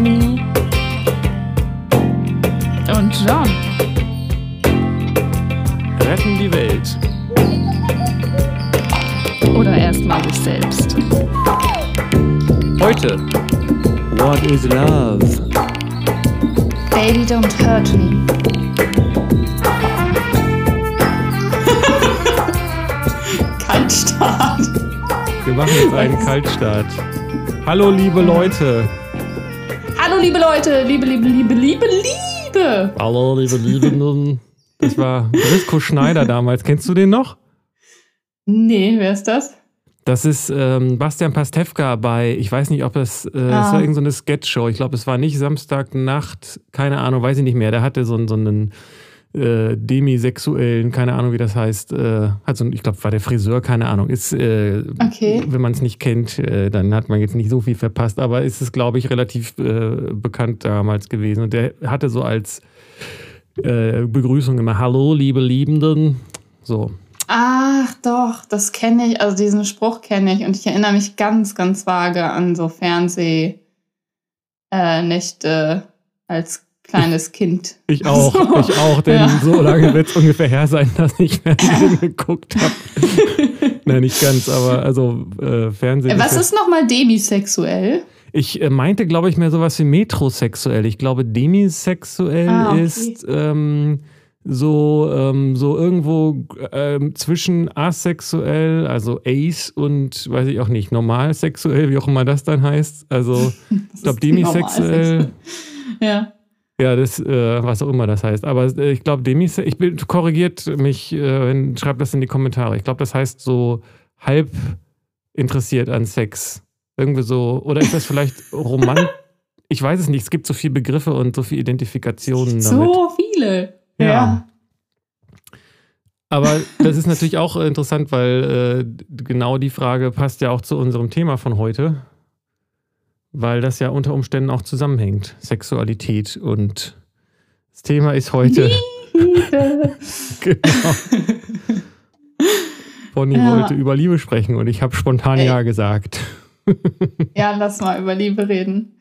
Bonnie und John retten die Welt. Oder erstmal sich selbst. Heute. What is love? Baby, don't hurt me. Kaltstart. Wir machen jetzt einen Kaltstart. Hallo, liebe Leute. Hallo, liebe Leute. Liebe, liebe, liebe, liebe, liebe. Hallo, liebe Liebenden. Das war Brisco Schneider damals. Kennst du den noch? Nee, wer ist das? Das ist ähm, Bastian Pastewka bei, ich weiß nicht, ob das, äh, Ah. das war irgendeine so Sketchshow. Ich glaube, es war nicht Samstagnacht, keine Ahnung, weiß ich nicht mehr. Der hatte so, einen- so einen äh, demisexuellen, keine Ahnung, wie das heißt. Äh, hat so, ich glaube, war der Friseur, keine Ahnung. Ist, äh, Okay. wenn man es nicht kennt, äh, dann hat man jetzt nicht so viel verpasst. Aber ist es, glaube ich, relativ äh, bekannt damals gewesen. Und der hatte so als äh, Begrüßung immer Hallo, liebe Liebenden. So. Ach doch, das kenne ich. Also diesen Spruch kenne ich. Und ich erinnere mich ganz, ganz vage an so Fernsehnächte äh, als kleines Kind. Ich auch, So. ich auch, denn Ja. so lange wird es ungefähr her sein, dass ich Fernsehen geguckt habe. Nein, nicht ganz, aber also äh, Fernsehen. Äh, Was ist nochmal demisexuell? Ich äh, meinte, glaube ich, mehr sowas wie metrosexuell. Ich glaube, demisexuell Ah, okay. ist ähm, so, ähm, so irgendwo ähm, zwischen asexuell, also ace und weiß ich auch nicht, normalsexuell, wie auch immer das dann heißt. Also, ich glaube, demisexuell. Ja. Ja, das, äh, was auch immer das heißt. Aber äh, ich glaube, Demisexuell, ich bin, korrigiert mich, äh, schreibt das in die Kommentare. Ich glaube, das heißt so halb interessiert an Sex. Irgendwie so, oder ist das vielleicht Roman? Ich weiß es nicht, es gibt so viele Begriffe und so viele Identifikationen damit. So viele. Ja. Ja. Aber das ist natürlich auch interessant, weil äh, genau die Frage passt ja auch zu unserem Thema von heute. Weil das ja unter Umständen auch zusammenhängt. Sexualität und das Thema ist heute. Liebe. Genau. Bonnie Ja. wollte über Liebe sprechen und ich habe spontan Ey. Ja gesagt. Ja, lass mal über Liebe reden.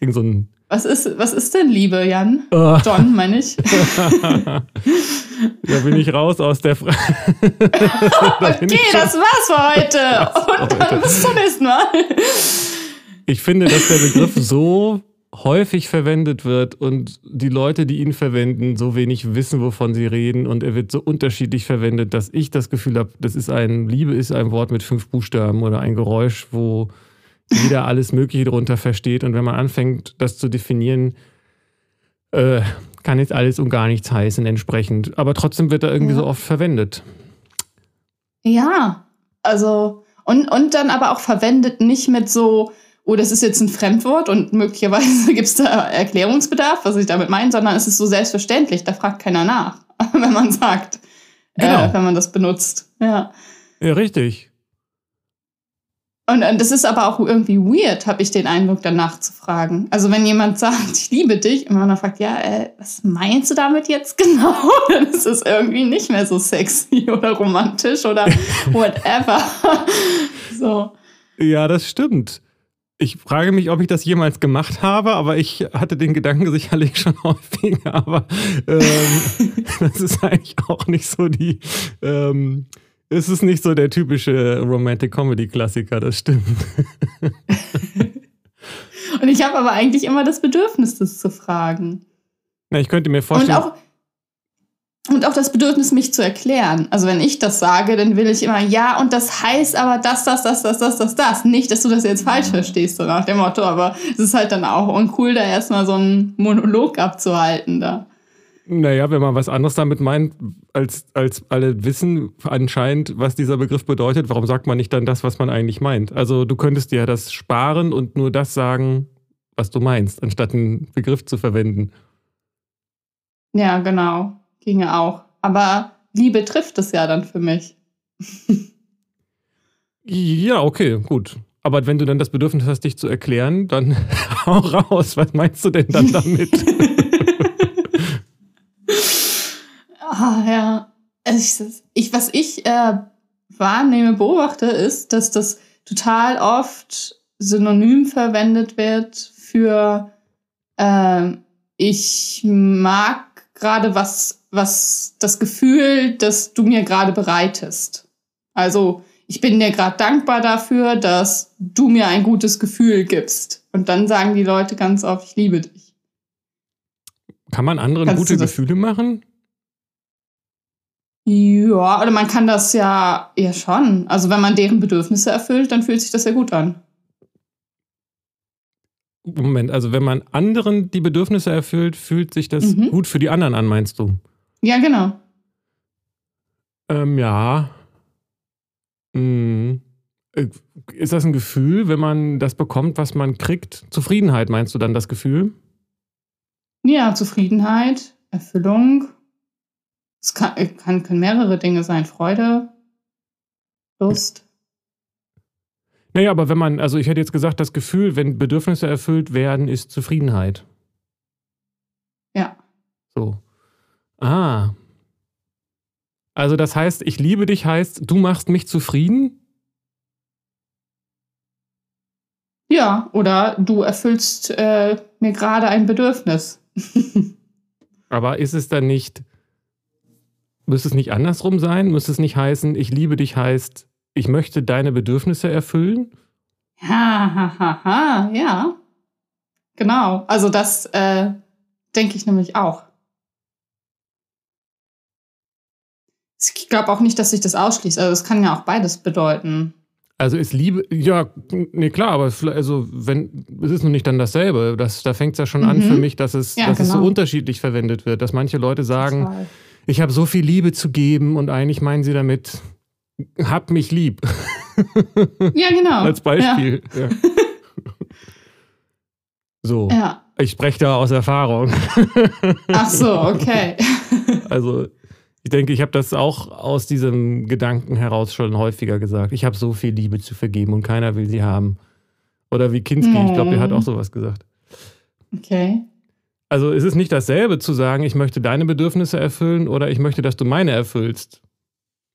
Irgend so ein. Was ist, was ist denn Liebe, Jan? Äh, John, meine ich. da bin ich raus aus der Frage. Okay, das war's für heute. Und dann bis zum nächsten Mal. Ich finde, dass der Begriff so häufig verwendet wird und die Leute, die ihn verwenden, so wenig wissen, wovon sie reden und er wird so unterschiedlich verwendet, dass ich das Gefühl habe, das ist ein, Liebe ist ein Wort mit fünf Buchstaben oder ein Geräusch, wo jeder alles Mögliche darunter versteht und wenn man anfängt, das zu definieren, äh, kann jetzt alles und gar nichts heißen entsprechend. Aber trotzdem wird er irgendwie Ja. so oft verwendet. Ja, also, und, und dann aber auch verwendet nicht mit so, oh, das ist jetzt ein Fremdwort und möglicherweise gibt es da Erklärungsbedarf, was ich damit meine, sondern es ist so selbstverständlich, da fragt keiner nach, wenn man sagt, Genau. äh, wenn man das benutzt. Ja. Ja, richtig. Und, und das ist aber auch irgendwie weird, habe ich den Eindruck, danach zu fragen. Also wenn jemand sagt, ich liebe dich, und man dann fragt, ja, äh, was meinst du damit jetzt genau? Dann ist es irgendwie nicht mehr so sexy oder romantisch oder whatever. so. Ja, das stimmt. Ich frage mich, ob ich das jemals gemacht habe, aber ich hatte den Gedanken sicherlich schon häufiger. Aber ähm, das ist eigentlich auch nicht so die. Ähm, es ist nicht so der typische Romantic Comedy Klassiker, das stimmt. Und ich habe aber eigentlich immer das Bedürfnis, das zu fragen. Na, ich könnte mir Und vorstellen. auch, und auch das Bedürfnis, mich zu erklären. Also wenn ich das sage, dann will ich immer, ja, und das heißt aber das, das, das, das, das, das, das. Nicht, dass du das jetzt falsch verstehst, so nach dem Motto, aber es ist halt dann auch uncool, da erstmal so einen Monolog abzuhalten da. Naja, wenn man was anderes damit meint, als, als alle wissen anscheinend, was dieser Begriff bedeutet, warum sagt man nicht dann das, was man eigentlich meint? Also du könntest dir das sparen und nur das sagen, was du meinst, anstatt einen Begriff zu verwenden. Ja, genau. Ginge auch. Aber Liebe trifft es ja dann für mich. Ja, okay, gut. Aber wenn du dann das Bedürfnis hast, dich zu erklären, dann hau raus. Was meinst du denn dann damit? Ah, ja. Ich, ich, was ich äh, wahrnehme, beobachte, ist, dass das total oft synonym verwendet wird für ähm, ich mag gerade was, was das Gefühl, das du mir gerade bereitest. Also ich bin dir gerade dankbar dafür, dass du mir ein gutes Gefühl gibst. Und dann sagen die Leute ganz oft, ich liebe dich. Kann man anderen Kannst gute Gefühle machen? Ja, oder man kann das ja, ja schon. Also wenn man deren Bedürfnisse erfüllt, dann fühlt sich das ja gut an. Moment, also wenn man anderen die Bedürfnisse erfüllt, fühlt sich das Mhm. gut für die anderen an, meinst du? Ja, genau. Ähm, ja. Hm. Ist das ein Gefühl, wenn man das bekommt, was man kriegt? Zufriedenheit, meinst du dann das Gefühl? Ja, Zufriedenheit, Erfüllung. Es kann, äh, kann, können mehrere Dinge sein. Freude, Lust. Naja, aber wenn man, also ich hätte jetzt gesagt, das Gefühl, wenn Bedürfnisse erfüllt werden, ist Zufriedenheit. Ja. So. Ah. Also das heißt, ich liebe dich heißt, du machst mich zufrieden? Ja, oder du erfüllst äh, mir gerade ein Bedürfnis. Aber ist es dann nicht, müsste es nicht andersrum sein? Müsste es nicht heißen, ich liebe dich heißt, ich möchte deine Bedürfnisse erfüllen? Ha, ha, ha, ha, ja. Genau. Also das äh, denke ich nämlich auch. Ich glaube auch nicht, dass sich das ausschließt. Also es kann ja auch beides bedeuten. Also ist Liebe, ja, nee, klar, aber also wenn, es ist noch nicht dann dasselbe. Das, da fängt es ja schon an Mhm. für mich, dass es, Ja, dass es so genau. unterschiedlich verwendet wird, dass manche Leute sagen, Total. ich habe so viel Liebe zu geben und eigentlich meinen sie damit, hab mich lieb. Ja, genau. Als Beispiel. Ja. So, Ja. ja. ich spreche da aus Erfahrung. Ach so, okay. Also ich denke, ich habe das auch aus diesem Gedanken heraus schon häufiger gesagt. Ich habe so viel Liebe zu vergeben und keiner will sie haben. Oder wie Kinski, ich glaube, der hat auch sowas gesagt. Okay. Also es ist nicht dasselbe zu sagen, ich möchte deine Bedürfnisse erfüllen oder ich möchte, dass du meine erfüllst.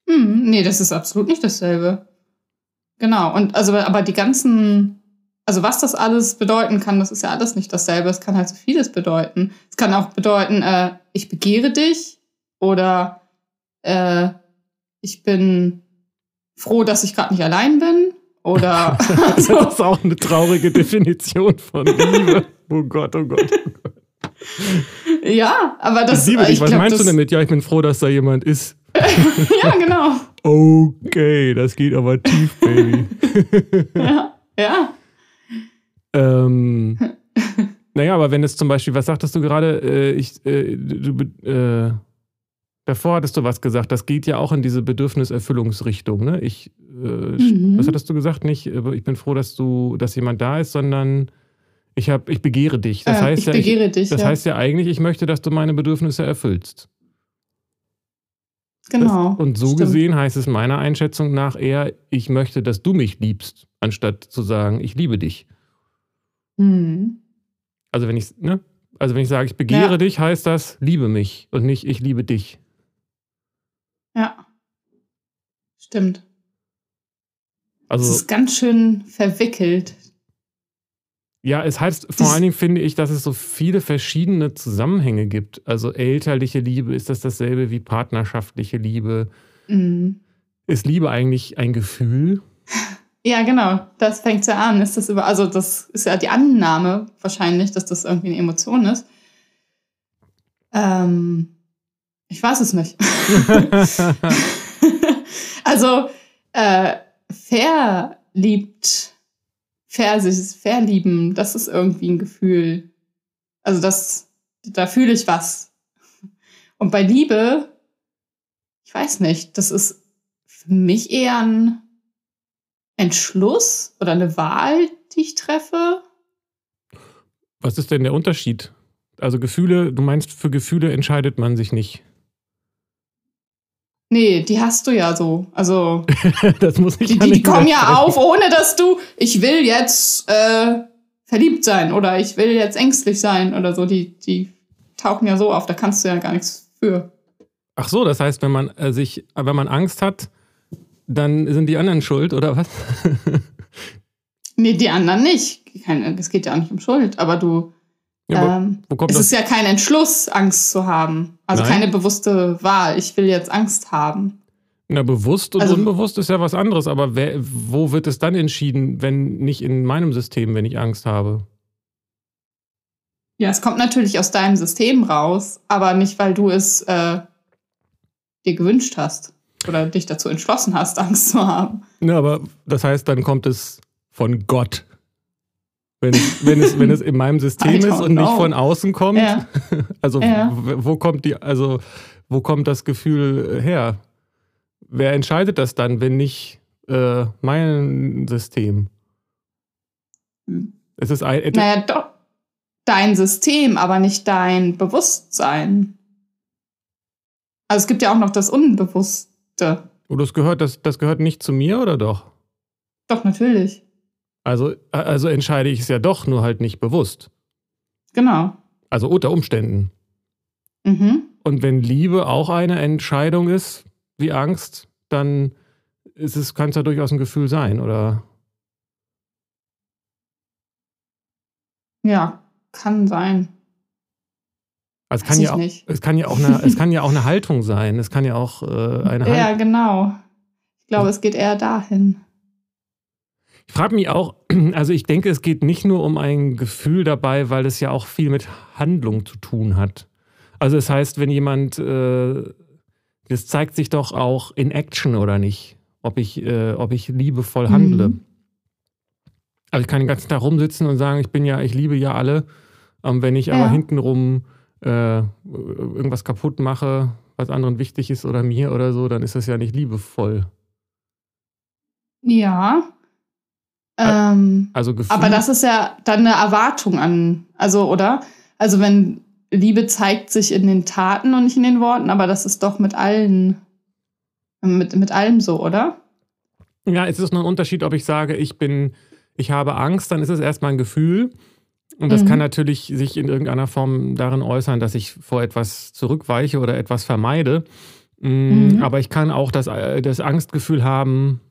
Hm, nee, das ist absolut nicht dasselbe. Genau. Und also, aber die ganzen, also was das alles bedeuten kann, das ist ja alles nicht dasselbe. Es kann halt so vieles bedeuten. Es kann auch bedeuten, äh, ich begehre dich oder äh, ich bin froh, dass ich gerade nicht allein bin. Oder Das also, ist auch eine traurige Definition von Liebe. Oh Gott, oh Gott. ja, aber das ich liebe dich. ich Was glaub, meinst das, du damit? Ja, ich bin froh, dass da jemand ist. ja, genau. Okay, das geht aber tief, Baby. Ja, ja. Ähm, naja, aber wenn es zum Beispiel, was sagtest du gerade? Äh, ich, äh, du, äh, davor hattest du was gesagt, das geht ja auch in diese Bedürfniserfüllungsrichtung. Ne? Ich, äh, Mhm. was hattest du gesagt? Nicht, äh, ich bin froh, dass du, dass jemand da ist, sondern ich habe, ich begehre dich. Das Äh, heißt ich ja, begehre dich. das ja. heißt ja eigentlich, ich möchte, dass du meine Bedürfnisse erfüllst. genau. Das, und so stimmt. gesehen heißt es meiner Einschätzung nach eher, ich möchte, dass du mich liebst, anstatt zu sagen, ich liebe dich. Hm. Also wenn ich, ne? Also wenn ich sage, ich begehre Ja. dich, heißt das, liebe mich und nicht ich liebe dich. Ja. Stimmt. Also es ist ganz schön verwickelt. ja, es heißt vor allen Dingen finde ich, dass es so viele verschiedene Zusammenhänge gibt. Also elterliche Liebe, ist das dasselbe wie partnerschaftliche Liebe? Mhm. Ist Liebe eigentlich ein Gefühl? Ja, genau. Das fängt ja an. Ist das über, also das ist ja die Annahme wahrscheinlich, dass das irgendwie eine Emotion ist. Ähm, ich weiß es nicht. also äh, verliebt, ver, sich verlieben, das ist irgendwie ein Gefühl. Also das, da fühle ich was. Und bei Liebe, ich weiß nicht, das ist für mich eher ein Entschluss oder eine Wahl, die ich treffe. Was ist denn der Unterschied? Also Gefühle, du meinst, für Gefühle entscheidet man sich nicht. Nee, die hast du ja so. Also das muss ich die, ja die, die kommen ja auf, ohne dass du, ich will jetzt äh, verliebt sein oder ich will jetzt ängstlich sein oder so. Die, die tauchen ja so auf, da kannst du ja gar nichts für. Ach so, das heißt, wenn man äh, sich, wenn man Angst hat, dann sind die anderen schuld, oder was? Nee, die anderen nicht. Es geht ja auch nicht um Schuld, aber du, Ja, ähm, es das? ist ja kein Entschluss, Angst zu haben. Also Nein. keine bewusste Wahl. Ich will jetzt Angst haben. Na, bewusst und Also- unbewusst ist ja was anderes, aber wer, wo wird es dann entschieden, wenn nicht in meinem System, wenn ich Angst habe? Ja, es kommt natürlich aus deinem System raus, aber nicht, weil du es äh, dir gewünscht hast oder dich dazu entschlossen hast, Angst zu haben. Na, aber das heißt, dann kommt es von Gott. Wenn es, wenn es, wenn es in meinem System ist und nicht know. von außen kommt, Ja. also Ja. wo kommt die, also wo kommt das Gefühl her? Wer entscheidet das dann, wenn nicht äh, mein System? Hm. Es ist ein, Naja, doch. Dein System, aber nicht dein Bewusstsein. Also es gibt ja auch noch das Unbewusste. oder das gehört, das, das gehört nicht zu mir oder doch? Doch, natürlich. Also, also entscheide ich es ja doch, nur halt nicht bewusst. Genau. Also unter Umständen. Mhm. Und wenn Liebe auch eine Entscheidung ist, wie Angst, dann ist es, kann es ja durchaus ein Gefühl sein, oder? Ja, kann sein. Also es kann ja auch, nicht. es kann ja auch eine, es kann ja auch eine Haltung sein. Es kann ja auch äh, eine Ja, Haltung. genau. Ich glaube, es geht eher dahin. Ich frage mich auch, also ich denke, es geht nicht nur um ein Gefühl dabei, weil es ja auch viel mit Handlung zu tun hat. Also das heißt, wenn jemand, äh, das zeigt sich doch auch in Action oder nicht, ob ich, äh, ob ich liebevoll handle. Mhm. Also ich kann den ganzen Tag rumsitzen und sagen, ich bin ja, ich liebe ja alle. Ähm, wenn ich aber Ja. hintenrum äh, irgendwas kaputt mache, was anderen wichtig ist oder mir oder so, dann ist das ja nicht liebevoll. Ja. Ähm, Also Gefühl, aber das ist ja dann eine Erwartung an, also, oder? Also, wenn Liebe zeigt sich in den Taten und nicht in den Worten, aber das ist doch mit allen, mit, mit allem so, oder? Ja, es ist nur ein Unterschied, ob ich sage, ich bin, ich habe Angst, dann ist es erstmal ein Gefühl. Und das Mhm. kann natürlich sich in irgendeiner Form darin äußern, dass ich vor etwas zurückweiche oder etwas vermeide. Mm, Mhm. Aber ich kann auch das, äh, das Angstgefühl haben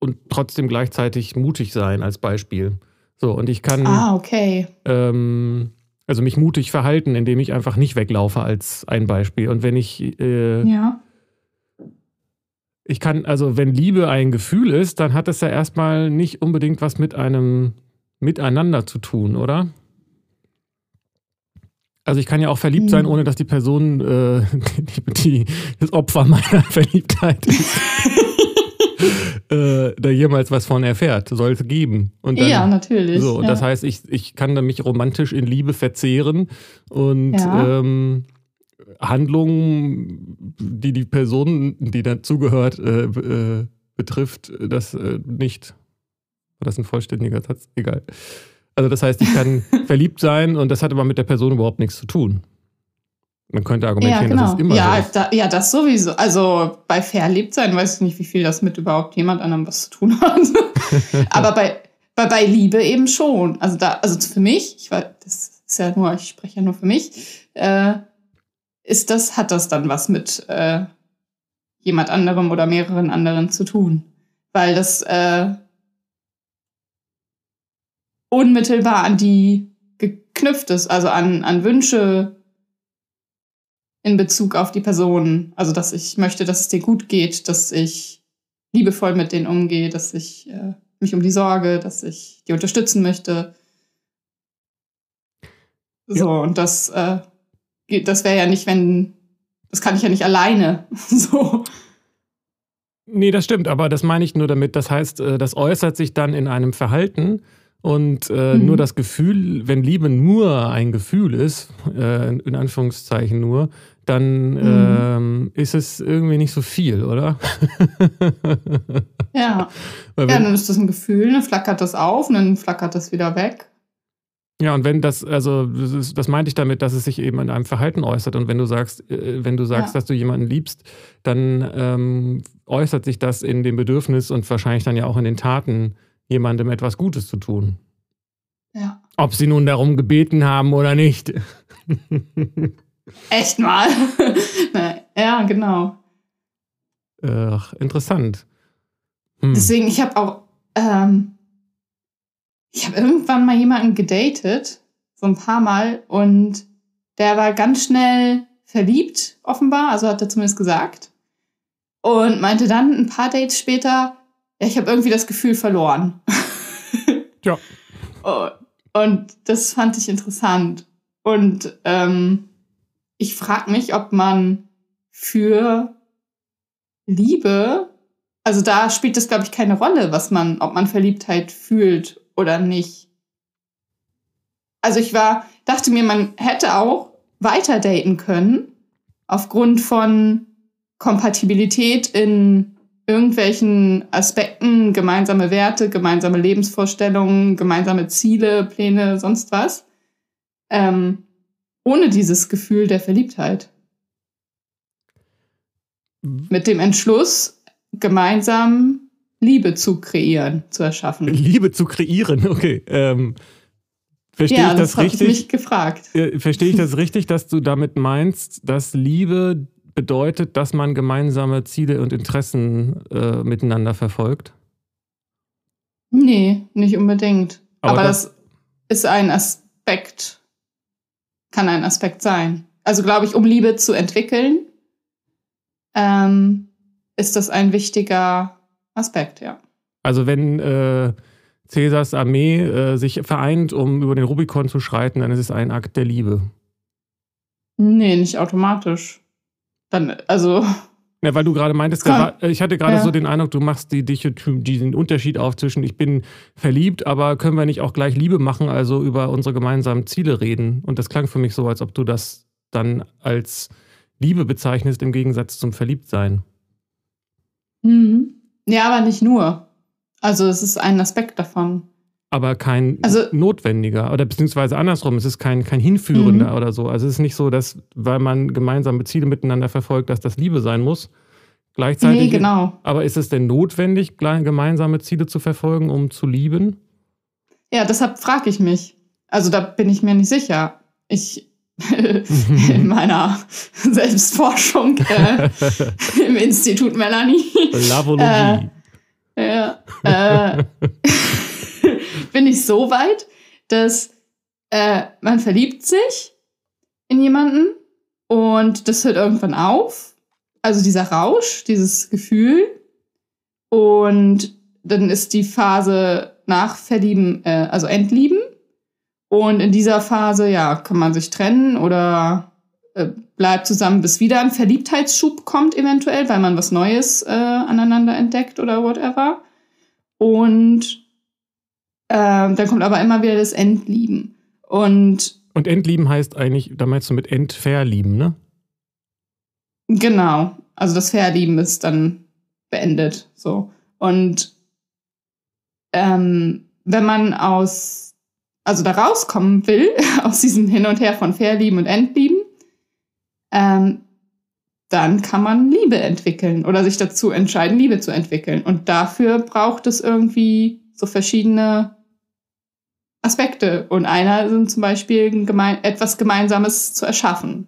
und trotzdem gleichzeitig mutig sein, als Beispiel. So, und ich kann Ah, okay. ähm, also mich mutig verhalten, indem ich einfach nicht weglaufe, als ein Beispiel. Und wenn ich äh, Ja. ich kann, also wenn Liebe ein Gefühl ist, dann hat es ja erstmal nicht unbedingt was mit einem Miteinander zu tun, oder? Also ich kann ja auch verliebt sein, Hm. ohne dass die Person äh, die, die, das Opfer meiner Verliebtheit ist. äh, da jemals was von erfährt. Soll es geben. Und dann, ja, natürlich. so, ja. das heißt, ich, ich kann dann mich romantisch in Liebe verzehren und Ja. ähm, Handlungen, die die Person, die dazugehört, äh, äh, betrifft, das äh, nicht. War das ein vollständiger Satz? Egal. Also das heißt, ich kann verliebt sein und das hat aber mit der Person überhaupt nichts zu tun. Man könnte ja, argumentieren, genau. dass es immer ja, so ist. da, ja, das sowieso. Also bei Verliebtsein weiß ich nicht, wie viel das mit überhaupt jemand anderem was zu tun hat. Aber bei, bei, bei Liebe eben schon. Also da, also für mich, ich weiß, das ist ja nur, ich spreche ja nur für mich, äh, ist das, hat das dann was mit äh, jemand anderem oder mehreren anderen zu tun. Weil das äh, unmittelbar an die geknüpft ist, also an, an Wünsche in Bezug auf die Person. Also, dass ich möchte, dass es dir gut geht, dass ich liebevoll mit denen umgehe, dass ich äh, mich um die sorge, dass ich die unterstützen möchte. So, und das, äh, das wäre ja nicht, wenn, das kann ich ja nicht alleine. so. Nee, das stimmt, aber das meine ich nur damit. Das heißt, äh, das äußert sich dann in einem Verhalten und äh, Mhm. nur das Gefühl, wenn Liebe nur ein Gefühl ist, äh, in Anführungszeichen nur, dann Mhm. ähm, ist es irgendwie nicht so viel, oder? Ja. Ja, dann ist das ein Gefühl, dann flackert das auf und dann flackert das wieder weg. ja, und wenn das, also das, ist, das meinte ich damit, dass es sich eben in einem Verhalten äußert. Und wenn du sagst, äh, wenn du sagst, Ja. dass du jemanden liebst, dann ähm, äußert sich das in dem Bedürfnis und wahrscheinlich dann ja auch in den Taten, jemandem etwas Gutes zu tun. Ja. Ob sie nun darum gebeten haben oder nicht. Echt mal. ja, genau. Ach, interessant. Hm. Deswegen, ich habe auch, ähm, ich habe irgendwann mal jemanden gedatet, so ein paar Mal und der war ganz schnell verliebt, offenbar, also hat er zumindest gesagt. Und meinte dann ein paar Dates später, ja, ich habe irgendwie das Gefühl verloren. Ja. Oh, Und das fand ich interessant. Und ähm, ich frage mich, ob man für Liebe, also da spielt es, glaube ich, keine Rolle, was man, ob man Verliebtheit fühlt oder nicht. Also ich war, dachte mir, man hätte auch weiter daten können, aufgrund von Kompatibilität in irgendwelchen Aspekten, gemeinsame Werte, gemeinsame Lebensvorstellungen, gemeinsame Ziele, Pläne, sonst was. Ähm, ohne dieses Gefühl der Verliebtheit. Mit dem Entschluss, gemeinsam Liebe zu kreieren, zu erschaffen. Liebe zu kreieren, okay. Ähm, verstehe ja, ich das, das habe ich richtig? mich gefragt. Äh, Verstehe ich das richtig, dass du damit meinst, dass Liebe bedeutet, dass man gemeinsame Ziele und Interessen äh, miteinander verfolgt? Nee, nicht unbedingt. Aber Aber, das- das, ist ein Aspekt, kann ein Aspekt sein. Also glaube ich, um Liebe zu entwickeln, ähm, ist das ein wichtiger Aspekt, ja. Also wenn äh, Cäsars Armee äh, sich vereint, um über den Rubikon zu schreiten, dann ist es ein Akt der Liebe. Nee, nicht automatisch. Dann, also, Ja, weil du gerade meintest, da war, ich hatte gerade Ja. so den Eindruck, du machst die, Dichotomie- diesen Unterschied auf zwischen ich bin verliebt, aber können wir nicht auch gleich Liebe machen, also über unsere gemeinsamen Ziele reden? Und das klang für mich so, als ob du das dann als Liebe bezeichnest im Gegensatz zum Verliebtsein. mhm. ja, aber nicht nur. Also, es ist ein Aspekt davon. Aber kein Also- notwendiger oder beziehungsweise andersrum, es ist kein, kein hinführender Mhm. oder so. Also es ist nicht so, dass, weil man gemeinsame Ziele miteinander verfolgt, dass das Liebe sein muss. Gleichzeitig Nee, genau. Aber ist es denn notwendig, gemeinsame Ziele zu verfolgen, um zu lieben? Ja, deshalb frage ich mich. Also, da bin ich mir nicht sicher. Ich. in meiner Selbstforschung äh, im Institut Melanie Lavologie. ja, äh, bin ich so weit, dass äh, man verliebt sich in jemanden und das hört irgendwann auf. Also dieser Rausch, dieses Gefühl. Und dann ist die Phase nach Verlieben, äh, also Entlieben. Und in dieser Phase, ja, kann man sich trennen oder äh, bleibt zusammen, bis wieder ein Verliebtheitsschub kommt, eventuell, weil man was Neues äh, aneinander entdeckt oder whatever. Und ähm, dann kommt aber immer wieder das Entlieben. Und Und entlieben heißt eigentlich, da meinst du mit entverlieben, ne? Genau. Also das Verlieben ist dann beendet. So. Und ähm, wenn man aus, also da rauskommen will, aus diesem Hin und Her von Verlieben und Entlieben, ähm, dann kann man Liebe entwickeln oder sich dazu entscheiden, Liebe zu entwickeln. Und dafür braucht es irgendwie so verschiedene Aspekte. Und einer sind zum Beispiel gemein etwas Gemeinsames zu erschaffen.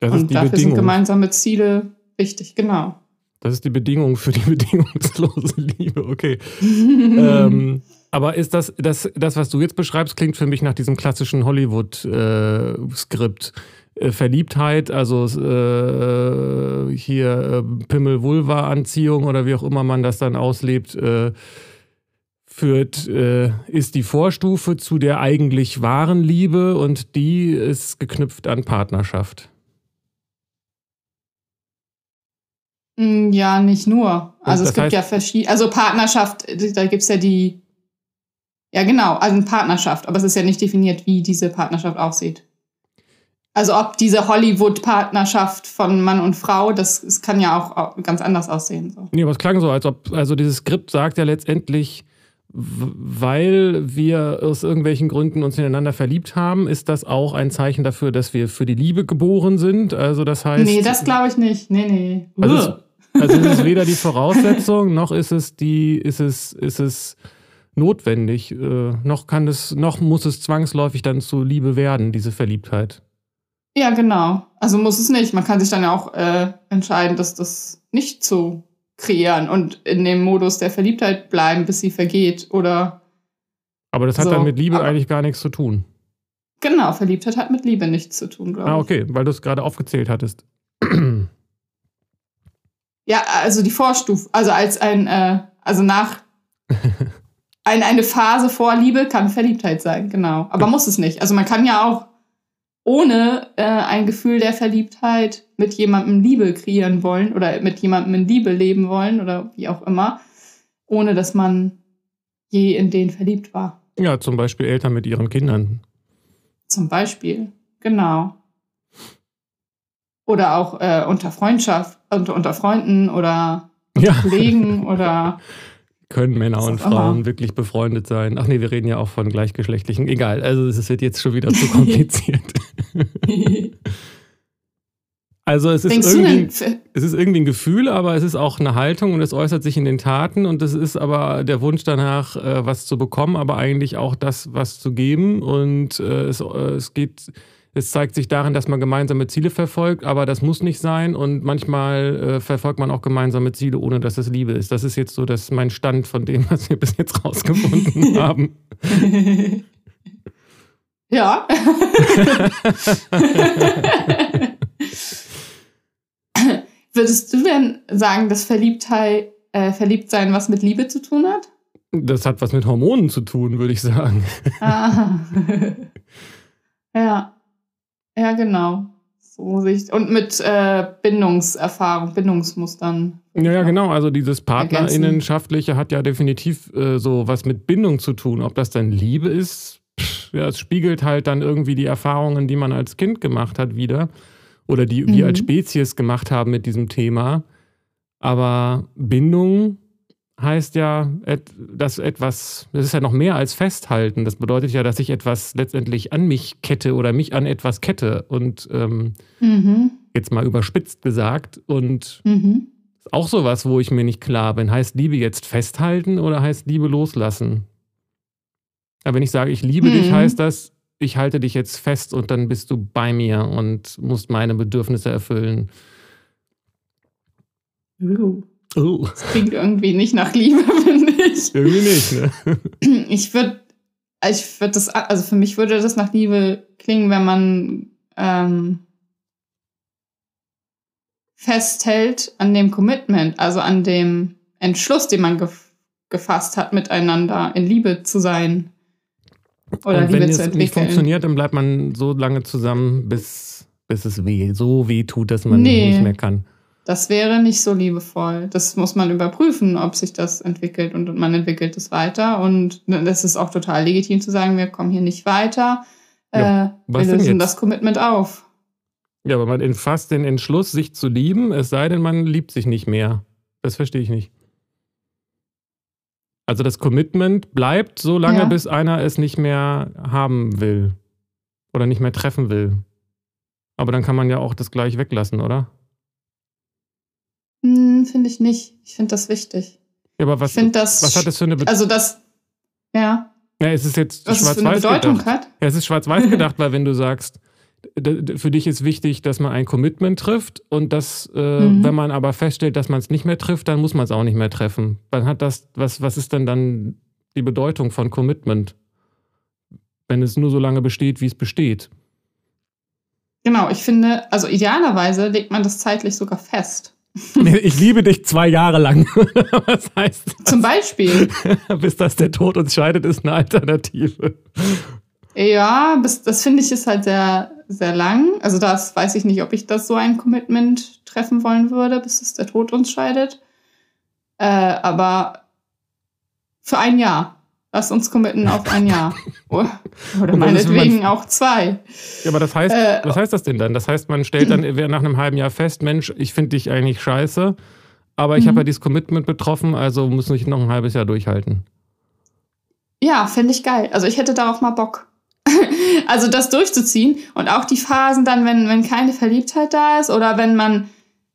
Das Und dafür sind Bedingung. gemeinsame Ziele wichtig, genau. Das ist die Bedingung für die bedingungslose Liebe, okay. ähm, aber ist das, das, das, was du jetzt beschreibst, klingt für mich nach diesem klassischen Hollywood-Skript. Äh, Verliebtheit, also äh, hier äh, Pimmel-Vulva-Anziehung oder wie auch immer man das dann auslebt, äh, führt, äh, ist die Vorstufe zu der eigentlich wahren Liebe und die ist geknüpft an Partnerschaft. Mm, Ja, nicht nur. Also es gibt heißt- ja verschiedene, also Partnerschaft, da gibt es ja die, ja genau, also Partnerschaft, aber es ist ja nicht definiert, wie diese Partnerschaft aussieht. Also ob diese Hollywood-Partnerschaft von Mann und Frau, das, das kann ja auch au- ganz anders aussehen. So. Nee, aber es klang so, als ob, also dieses Skript sagt ja letztendlich, weil wir aus irgendwelchen Gründen uns ineinander verliebt haben, ist das auch ein Zeichen dafür, dass wir für die Liebe geboren sind. Also das heißt. nee, das glaube ich nicht. Nee, nee. Also es-. Also es ist weder die Voraussetzung, noch ist es die, ist es, ist es notwendig, äh, noch kann es, noch muss es zwangsläufig dann zu Liebe werden, diese Verliebtheit. Ja, genau. Also muss es nicht. Man kann sich dann ja auch äh, entscheiden, dass das nicht zu kreieren und in dem Modus der Verliebtheit bleiben, bis sie vergeht. Oder Aber das hat So, dann mit Liebe aber- eigentlich gar nichts zu tun. Genau, Verliebtheit hat mit Liebe nichts zu tun, glaube ich. Ah, okay, weil du es gerade aufgezählt hattest. zu tun, glaube Ah, okay, weil du es gerade aufgezählt hattest. Ja, also die Vorstufe, also als ein, äh, also nach ein, eine Phase vor Liebe kann Verliebtheit sein, genau. Aber muss es nicht. Also man kann ja auch ohne äh, ein Gefühl der Verliebtheit mit jemandem Liebe kreieren wollen oder mit jemandem in Liebe leben wollen oder wie auch immer, ohne dass man je in den verliebt war. Ja, zum Beispiel Eltern mit ihren Kindern. Zum Beispiel, genau. Oder auch äh, unter Freundschaft, unter, unter Freunden oder Ja, Kollegen oder können Männer und. Frauen wirklich befreundet sein? Ach nee, wir reden ja auch von gleichgeschlechtlichen. Egal, also es wird jetzt schon wieder zu kompliziert. Also es ist Denkst irgendwie, es ist irgendwie ein Gefühl, aber es ist auch eine Haltung und es äußert sich in den Taten und es ist aber der Wunsch danach, äh, was zu bekommen, aber eigentlich auch das, was zu geben. Und äh, es, äh, es geht, es zeigt sich darin, dass man gemeinsame Ziele verfolgt, aber das muss nicht sein. Und manchmal äh, verfolgt man auch gemeinsame Ziele, ohne dass es Liebe ist. Das ist jetzt so das mein Stand von dem, was wir bis jetzt rausgefunden haben. ja. Würdest du denn sagen, dass Verliebtheit, äh, Verliebtsein was mit Liebe zu tun hat? Das hat was mit Hormonen zu tun, würde ich sagen. Ah. ja. Ja, genau. So sich und mit äh, Bindungserfahrung, Bindungsmustern. Ja, ja, genau. Also dieses. Partnerinnenschaftliche hat ja definitiv äh, so was mit Bindung zu tun. Ob das dann Liebe ist, pff, ja, es spiegelt halt dann irgendwie die Erfahrungen, die man als Kind gemacht hat, wieder. Oder die wir Mhm. als Spezies gemacht haben mit diesem Thema. Aber Bindung heißt ja, dass etwas, das ist ja noch mehr als festhalten. Das bedeutet ja, dass ich etwas letztendlich an mich kette oder mich an etwas kette. Und ähm, Mhm. jetzt mal überspitzt gesagt. Und Mhm. ist auch sowas, wo ich mir nicht klar bin. Heißt Liebe jetzt festhalten oder heißt Liebe loslassen? Aber wenn ich sage, ich liebe dich, Mhm. heißt das, ich halte dich jetzt fest und dann bist du bei mir und musst meine Bedürfnisse erfüllen. Uh, Oh, das klingt irgendwie nicht nach Liebe, finde ich. irgendwie nicht, ne? Ich würde, ich würde das, also für mich würde das nach Liebe klingen, wenn man ähm, festhält an dem Commitment, also an dem Entschluss, den man gef gefasst hat, miteinander in Liebe zu sein oder und wenn Liebe es zu nicht entwickeln. funktioniert, dann bleibt man so lange zusammen, bis, bis es weh, so weh tut, dass man Nee. nicht mehr kann. Das wäre nicht so liebevoll. Das muss man überprüfen, ob sich das entwickelt und man entwickelt es weiter. Und das ist auch total legitim zu sagen, wir kommen hier nicht weiter. Ja, äh, wir lösen das Commitment auf. Ja, aber man entfasst den Entschluss, sich zu lieben, es sei denn, man liebt sich nicht mehr. Das verstehe ich nicht. Also das Commitment bleibt so lange, Ja. bis einer es nicht mehr haben will oder nicht mehr treffen will. Aber dann kann man ja auch das gleich weglassen, oder? Hm, finde ich nicht. Ich finde das wichtig. Ja, aber was, das. was hat das für eine Be Also das. Ja, ja, es ist jetzt schwarz-weiß Bedeutung gedacht. hat. Ja, es ist schwarz-weiß gedacht, weil wenn du sagst, für dich ist wichtig, dass man ein Commitment trifft und dass, äh, Mhm. wenn man aber feststellt, dass man es nicht mehr trifft, dann muss man es auch nicht mehr treffen. Dann hat das, was, was ist denn dann die Bedeutung von Commitment? Wenn es nur so lange besteht, wie es besteht. Genau, ich finde, also idealerweise legt man das zeitlich sogar fest. Ich liebe dich zwei Jahre lang. Was heißt Zum Beispiel. das? Bis dass der Tod uns scheidet, ist eine Alternative. Ja, bis, das finde ich ist halt sehr, sehr lang. Also das weiß ich nicht, ob ich das so ein Commitment treffen wollen würde, bis es der Tod uns scheidet. Äh, aber für ein Jahr. Lass uns committen auf ein Jahr. Oder Und meinetwegen man- auch zwei. Ja, aber das heißt, Äh, was heißt das denn dann? Das heißt, man stellt dann nach einem halben Jahr fest, Mensch, ich finde dich eigentlich scheiße, aber ich Mhm. habe ja dieses Commitment betroffen, also muss ich noch ein halbes Jahr durchhalten. Ja, finde ich geil. Also ich hätte darauf mal Bock. also das durchzuziehen und auch die Phasen dann, wenn, wenn keine Verliebtheit da ist oder wenn man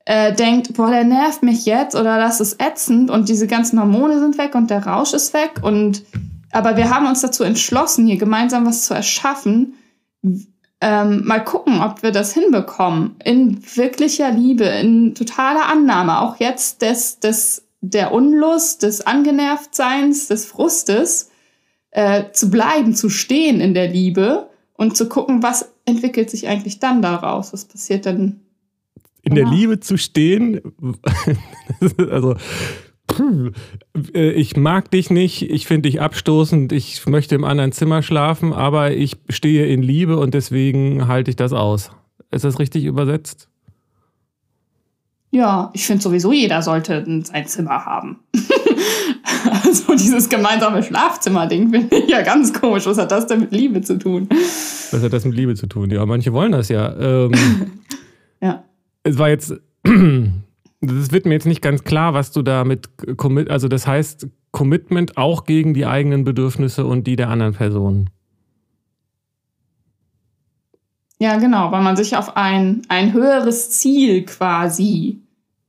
äh, denkt, boah, der nervt mich jetzt oder das ist ätzend und diese ganzen Hormone sind weg und der Rausch ist weg und aber wir haben uns dazu entschlossen, hier gemeinsam was zu erschaffen. Ähm, mal gucken, ob wir das hinbekommen. In wirklicher Liebe, in totaler Annahme, auch jetzt des, des, der Unlust, des Angenervtseins, des Frustes, äh, zu bleiben, zu stehen in der Liebe und zu gucken, was entwickelt sich eigentlich dann daraus? Was passiert denn? In der Liebe zu stehen, also ich mag dich nicht, ich finde dich abstoßend, ich möchte im anderen Zimmer schlafen, aber ich stehe in Liebe und deswegen halte ich das aus. Ist das richtig übersetzt? Ja, ich finde sowieso, jeder sollte ein Zimmer haben. also dieses gemeinsame Schlafzimmer-Ding finde ich ja ganz komisch. Was hat das denn mit Liebe zu tun? Was hat das mit Liebe zu tun? Ja, manche wollen das ja. Ähm, ja. Es war jetzt, das wird mir jetzt nicht ganz klar, was du da mit Commit, also das heißt Commitment auch gegen die eigenen Bedürfnisse und die der anderen Person. Ja, genau, weil man sich auf ein, ein höheres Ziel quasi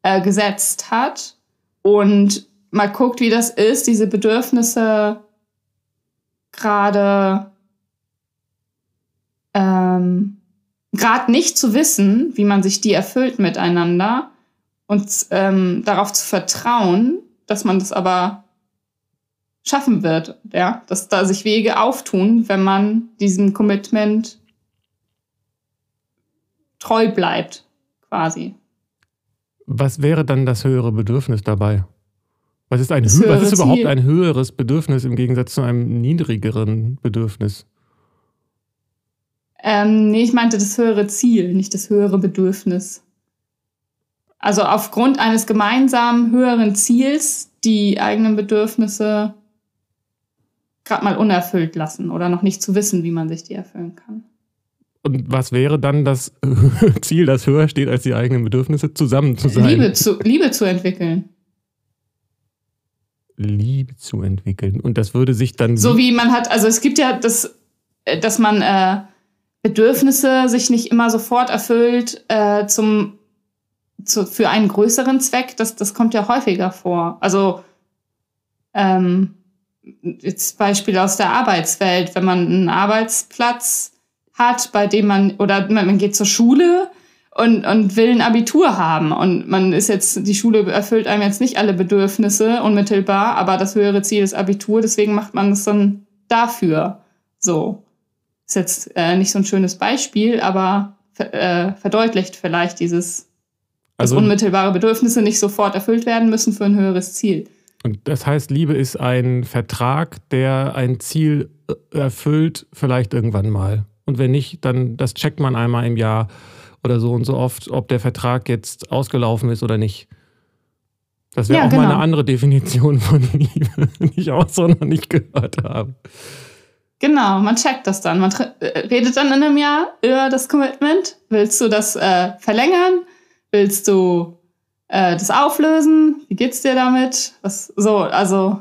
äh, gesetzt hat und mal guckt, wie das ist, diese Bedürfnisse gerade ähm, gerade nicht zu wissen, wie man sich die erfüllt miteinander und ähm, darauf zu vertrauen, dass man das aber schaffen wird, ja, dass da sich Wege auftun, wenn man diesem Commitment treu bleibt, quasi. Was wäre dann das höhere Bedürfnis dabei? Was ist, ein, was ist überhaupt ein höheres Bedürfnis im Gegensatz zu einem niedrigeren Bedürfnis? Ähm, nee, ich meinte das höhere Ziel, nicht das höhere Bedürfnis. Also aufgrund eines gemeinsamen höheren Ziels die eigenen Bedürfnisse gerade mal unerfüllt lassen oder noch nicht zu wissen, wie man sich die erfüllen kann. Und was wäre dann das Ziel, das höher steht als die eigenen Bedürfnisse, zusammen zu sein? Liebe zu, Liebe zu entwickeln. Liebe zu entwickeln. Und das würde sich dann. So wie man hat, also es gibt ja das, äh, dass man äh, Bedürfnisse sich nicht immer sofort erfüllt äh, zum, zu, für einen größeren Zweck. Das, das kommt ja häufiger vor. Also ähm, jetzt Beispiel aus der Arbeitswelt, wenn man einen Arbeitsplatz hat, bei dem man, oder man geht zur Schule und, und will ein Abitur haben. Und man ist jetzt, die Schule erfüllt einem jetzt nicht alle Bedürfnisse unmittelbar, aber das höhere Ziel ist Abitur, deswegen macht man es dann dafür. So. Ist jetzt äh, nicht so ein schönes Beispiel, aber äh, verdeutlicht vielleicht dieses, also, dass unmittelbare Bedürfnisse nicht sofort erfüllt werden müssen für ein höheres Ziel. Und das heißt, Liebe ist ein Vertrag, der ein Ziel äh, erfüllt, vielleicht irgendwann mal. Und wenn nicht, dann das checkt man einmal im Jahr oder so und so oft, ob der Vertrag jetzt ausgelaufen ist oder nicht. Das wäre ja, auch genau. mal eine andere Definition von Liebe, die ich auch so noch nicht gehört habe. Genau, man checkt das dann. Man äh, redet dann in einem Jahr über das Commitment. Willst du das äh, verlängern? Willst du äh, das auflösen? Wie geht's dir damit? Was, so, also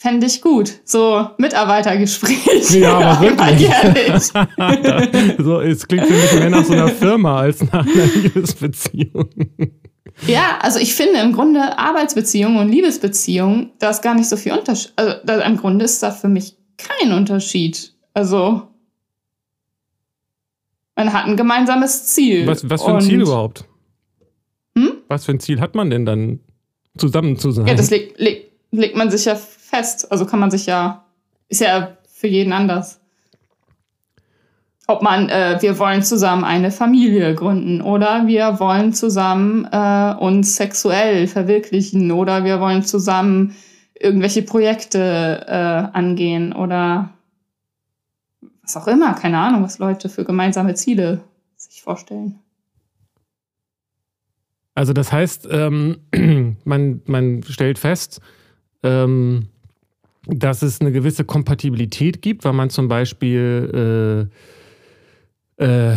Fände ich gut. So Mitarbeitergespräch. Ja, aber wirklich. so, es klingt für mich mehr nach so einer Firma als nach einer Liebesbeziehung. Ja, also ich finde im Grunde Arbeitsbeziehungen und Liebesbeziehungen, da ist gar nicht so viel Unterschied. Also da, im Grunde ist da für mich kein Unterschied. Also man hat ein gemeinsames Ziel. Was, was für ein Ziel überhaupt? Was für ein Ziel hat man denn dann, zusammen zu sein? Ja, das legt, legt, legt man sich ja fest. Also kann man sich ja, ist ja für jeden anders. Ob man, äh, wir wollen zusammen eine Familie gründen oder wir wollen zusammen äh, uns sexuell verwirklichen oder wir wollen zusammen irgendwelche Projekte äh, angehen oder was auch immer, keine Ahnung, was Leute für gemeinsame Ziele sich vorstellen. Also das heißt, ähm, man, man stellt fest, ähm, dass es eine gewisse Kompatibilität gibt, weil man zum Beispiel, äh, äh,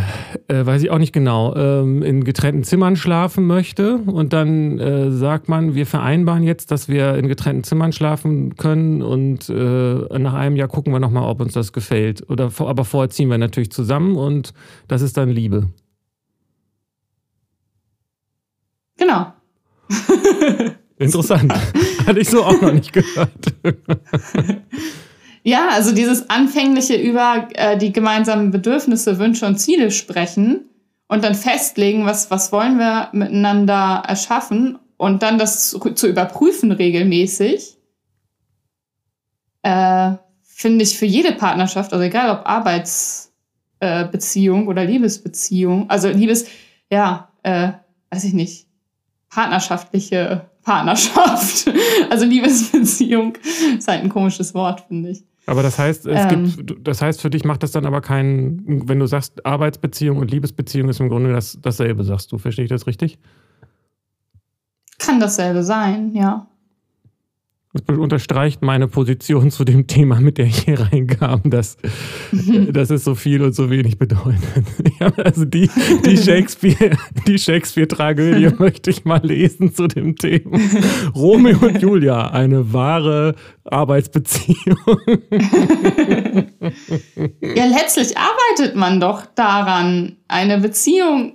äh, weiß ich auch nicht genau, ähm, in getrennten Zimmern schlafen möchte und dann äh, sagt man, wir vereinbaren jetzt, dass wir in getrennten Zimmern schlafen können und äh, nach einem Jahr gucken wir nochmal, ob uns das gefällt. Oder, aber vorher ziehen wir natürlich zusammen und das ist dann Liebe. Genau. Interessant. Hatte ich so auch noch nicht gehört. ja, also dieses anfängliche über äh, die gemeinsamen Bedürfnisse, Wünsche und Ziele sprechen und dann festlegen, was, was wollen wir miteinander erschaffen und dann das zu, zu überprüfen regelmäßig, äh, finde ich für jede Partnerschaft, also egal ob Arbeits, äh, oder Liebesbeziehung, also Liebes, ja, äh, weiß ich nicht, partnerschaftliche Partnerschaft, also Liebesbeziehung, ist halt ein komisches Wort, finde ich. Aber das heißt, es Ähm. gibt, das heißt, für dich macht das dann aber keinen, wenn du sagst, Arbeitsbeziehung und Liebesbeziehung ist im Grunde das, dasselbe, sagst du. Verstehe ich das richtig? Kann dasselbe sein, ja. Das unterstreicht meine Position zu dem Thema, mit der ich hier reinkam, dass das ist so viel und so wenig bedeutet. Also die, die Shakespeare, die Shakespeare-Tragödie möchte ich mal lesen zu dem Thema. Romeo und Julia, eine wahre Arbeitsbeziehung. Ja, letztlich arbeitet man doch daran, eine Beziehung,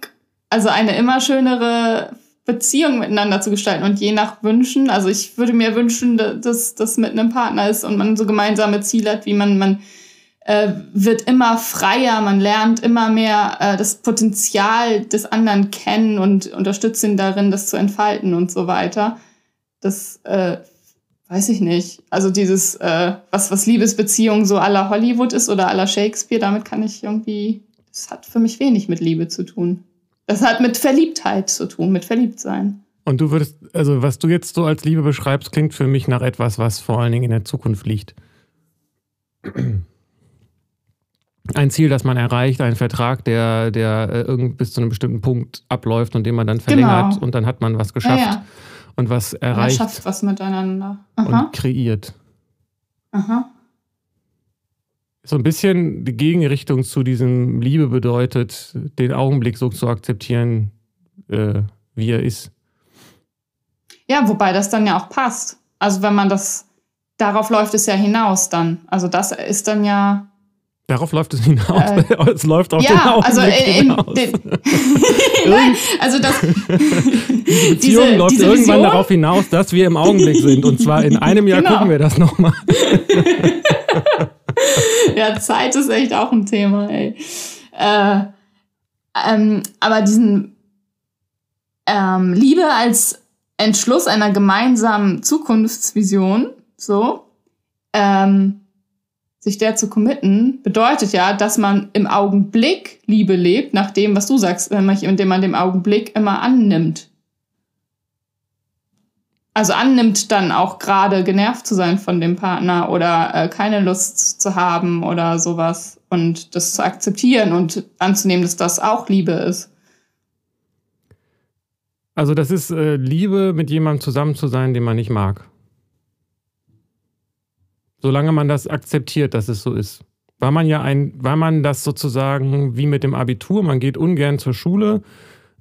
also eine immer schönere Beziehung miteinander zu gestalten und je nach Wünschen. Also ich würde mir wünschen, da- dass das mit einem Partner ist und man so gemeinsame Ziele hat, wie man, man äh, wird immer freier, man lernt immer mehr äh, das Potenzial des anderen kennen und unterstützt ihn darin, das zu entfalten und so weiter. Das äh, weiß ich nicht. Also dieses, äh, was, was Liebesbeziehung so aller Hollywood ist oder aller Shakespeare, damit kann ich irgendwie, das hat für mich wenig mit Liebe zu tun. Das hat mit Verliebtheit zu tun, mit Verliebtsein. Und du würdest, also was du jetzt so als Liebe beschreibst, klingt für mich nach etwas, was vor allen Dingen in der Zukunft liegt. Ein Ziel, das man erreicht, ein Vertrag, der, der äh, irgend bis zu einem bestimmten Punkt abläuft und den man dann verlängert Genau. und dann hat man was geschafft Ja, ja. und was Man erreicht schafft was miteinander. Aha, und kreiert. aha. So ein bisschen die Gegenrichtung zu diesem Liebe bedeutet, den Augenblick so zu akzeptieren, äh, wie er ist. Ja, wobei das dann ja auch passt. Also wenn man das, darauf läuft es ja hinaus dann. Also das ist dann ja, Darauf läuft es hinaus. Äh, es läuft auf den ja, Augenblick also in, in hinaus. den, Nein, also das, Diese Beziehung diese- läuft diese irgendwann Vision- darauf hinaus, dass wir im Augenblick sind. Und zwar in einem Jahr Genau. gucken wir das nochmal. ja, Zeit ist echt auch ein Thema, ey. Äh, ähm, aber diesen ähm, Liebe als Entschluss einer gemeinsamen Zukunftsvision, so, ähm, sich der zu committen, bedeutet ja, dass man im Augenblick Liebe lebt, nach dem, was du sagst, indem man dem Augenblick immer annimmt. Also annimmt dann auch gerade genervt zu sein von dem Partner oder äh, keine Lust zu haben oder sowas und das zu akzeptieren und anzunehmen, dass das auch Liebe ist. Also das ist äh, Liebe, mit jemandem zusammen zu sein, den man nicht mag. Solange man das akzeptiert, dass es so ist. War man ja ein, war man das sozusagen wie mit dem Abitur, man geht ungern zur Schule,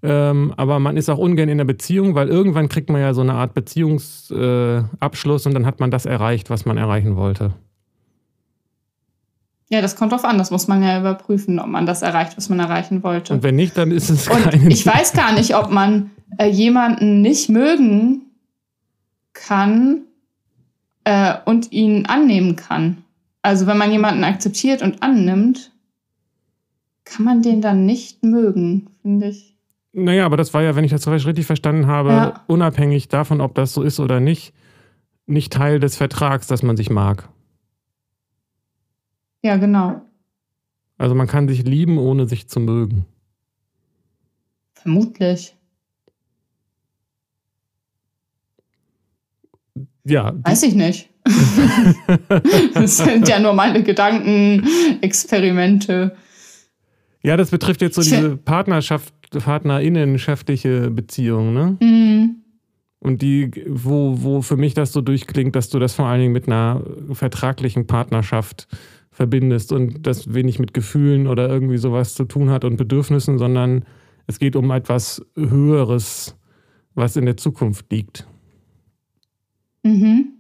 ähm, aber man ist auch ungern in der Beziehung, weil irgendwann kriegt man ja so eine Art Beziehungsabschluss äh, und dann hat man das erreicht, was man erreichen wollte. Ja, das kommt drauf an. Das muss man ja überprüfen, ob man das erreicht, was man erreichen wollte. Und wenn nicht, dann ist es Und keine ich weiß gar nicht, ob man äh, jemanden nicht mögen kann äh, und ihn annehmen kann. Also wenn man jemanden akzeptiert und annimmt, kann man den dann nicht mögen, finde ich. Naja, aber das war ja, wenn ich das richtig verstanden habe, Ja. unabhängig davon, ob das so ist oder nicht, nicht Teil des Vertrags, dass man sich mag. Ja, genau. Also man kann sich lieben, ohne sich zu mögen. Vermutlich. Ja, Weiß ich nicht. das sind ja nur meine Gedanken, Experimente. ja, das betrifft jetzt so diese Partnerschaft, partnerinnenschaftliche Beziehung, ne? Mhm. Und die, wo, wo für mich das so durchklingt, dass du das vor allen Dingen mit einer vertraglichen Partnerschaft verbindest und das wenig mit Gefühlen oder irgendwie sowas zu tun hat und Bedürfnissen, sondern es geht um etwas Höheres, was in der Zukunft liegt. Mhm.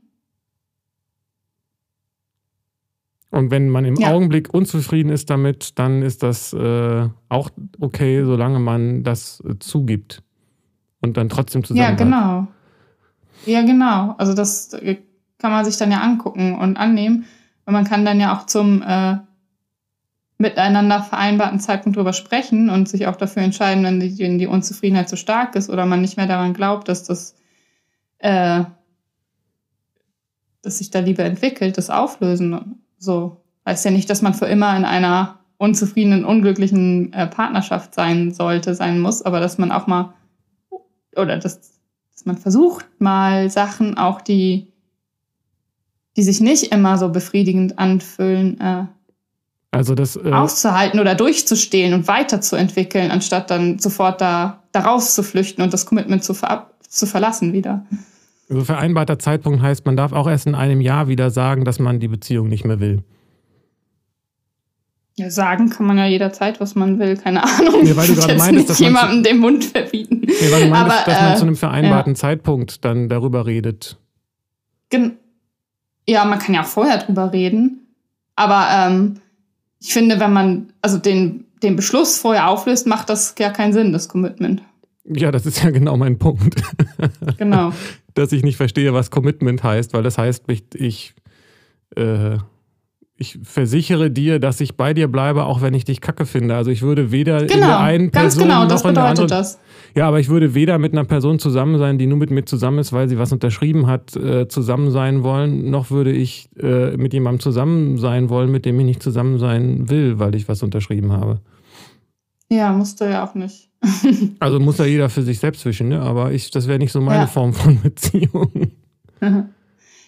Und wenn man im Ja. Augenblick unzufrieden ist damit, dann ist das äh, auch okay, solange man das äh, zugibt und dann trotzdem zusammen Ja, genau. Ja, genau. Also das äh, kann man sich dann ja angucken und annehmen. Und man kann dann ja auch zum äh, miteinander vereinbarten Zeitpunkt drüber sprechen und sich auch dafür entscheiden, wenn die, wenn die Unzufriedenheit zu stark ist oder man nicht mehr daran glaubt, dass das äh, dass sich da Liebe entwickelt, das auflösen. So. Heißt ja nicht, dass man für immer in einer unzufriedenen, unglücklichen äh, Partnerschaft sein sollte, sein muss, aber dass man auch mal oder dass, dass man versucht, mal Sachen auch, die, die sich nicht immer so befriedigend anfühlen, äh, Also das, äh, auszuhalten oder durchzustehen und weiterzuentwickeln, anstatt dann sofort da, da rauszuflüchten und das Commitment zu, ver zu verlassen wieder. Also vereinbarter Zeitpunkt heißt, man darf auch erst in einem Jahr wieder sagen, dass man die Beziehung nicht mehr will. Ja, sagen kann man ja jederzeit, was man will, keine Ahnung. Nee, weil du Ich gerade meintest, nicht dass man jemandem den Mund verbieten. Nee, weil du meinst, Aber, dass man äh, zu einem vereinbarten Zeitpunkt dann darüber redet. Gen ja, man kann ja auch vorher drüber reden. Aber ähm, ich finde, wenn man also den, den Beschluss vorher auflöst, macht das ja keinen Sinn, das Commitment. Ja, das ist ja genau mein Punkt. Genau. dass ich nicht verstehe, was Commitment heißt, weil das heißt, ich, ich, äh, ich versichere dir, dass ich bei dir bleibe, auch wenn ich dich kacke finde. Also ich würde weder in der Genau, einen ganz Person genau, das noch in der bedeutet anderen. das. Ja, aber ich würde weder mit einer Person zusammen sein, die nur mit mir zusammen ist, weil sie was unterschrieben hat, äh, zusammen sein wollen, noch würde ich äh, mit jemandem zusammen sein wollen, mit dem ich nicht zusammen sein will, weil ich was unterschrieben habe. Ja, musst du ja auch nicht. Also muss ja jeder für sich selbst wischen, ne? aber ich, das wäre nicht so meine Ja. Form von Beziehung.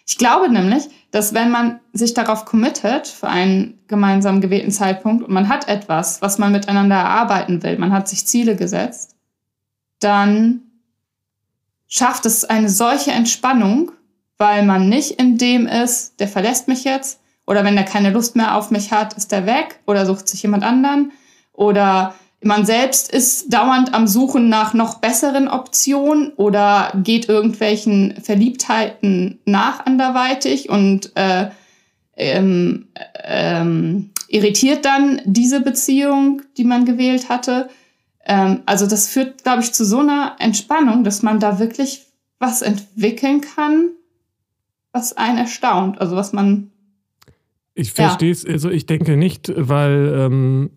Ich glaube nämlich, dass wenn man sich darauf committet für einen gemeinsam gewählten Zeitpunkt und man hat etwas, was man miteinander erarbeiten will, man hat sich Ziele gesetzt, dann schafft es eine solche Entspannung, weil man nicht in dem ist, der verlässt mich jetzt oder wenn er keine Lust mehr auf mich hat, ist er weg oder sucht sich jemand anderen oder man selbst ist dauernd am Suchen nach noch besseren Optionen oder geht irgendwelchen Verliebtheiten nach anderweitig und äh, ähm, ähm, irritiert dann diese Beziehung, die man gewählt hatte. Ähm, also das führt, glaube ich, zu so einer Entspannung, dass man da wirklich was entwickeln kann, was einen erstaunt. Also was man Ich Ja. verstehe es, also ich denke nicht, weil ähm,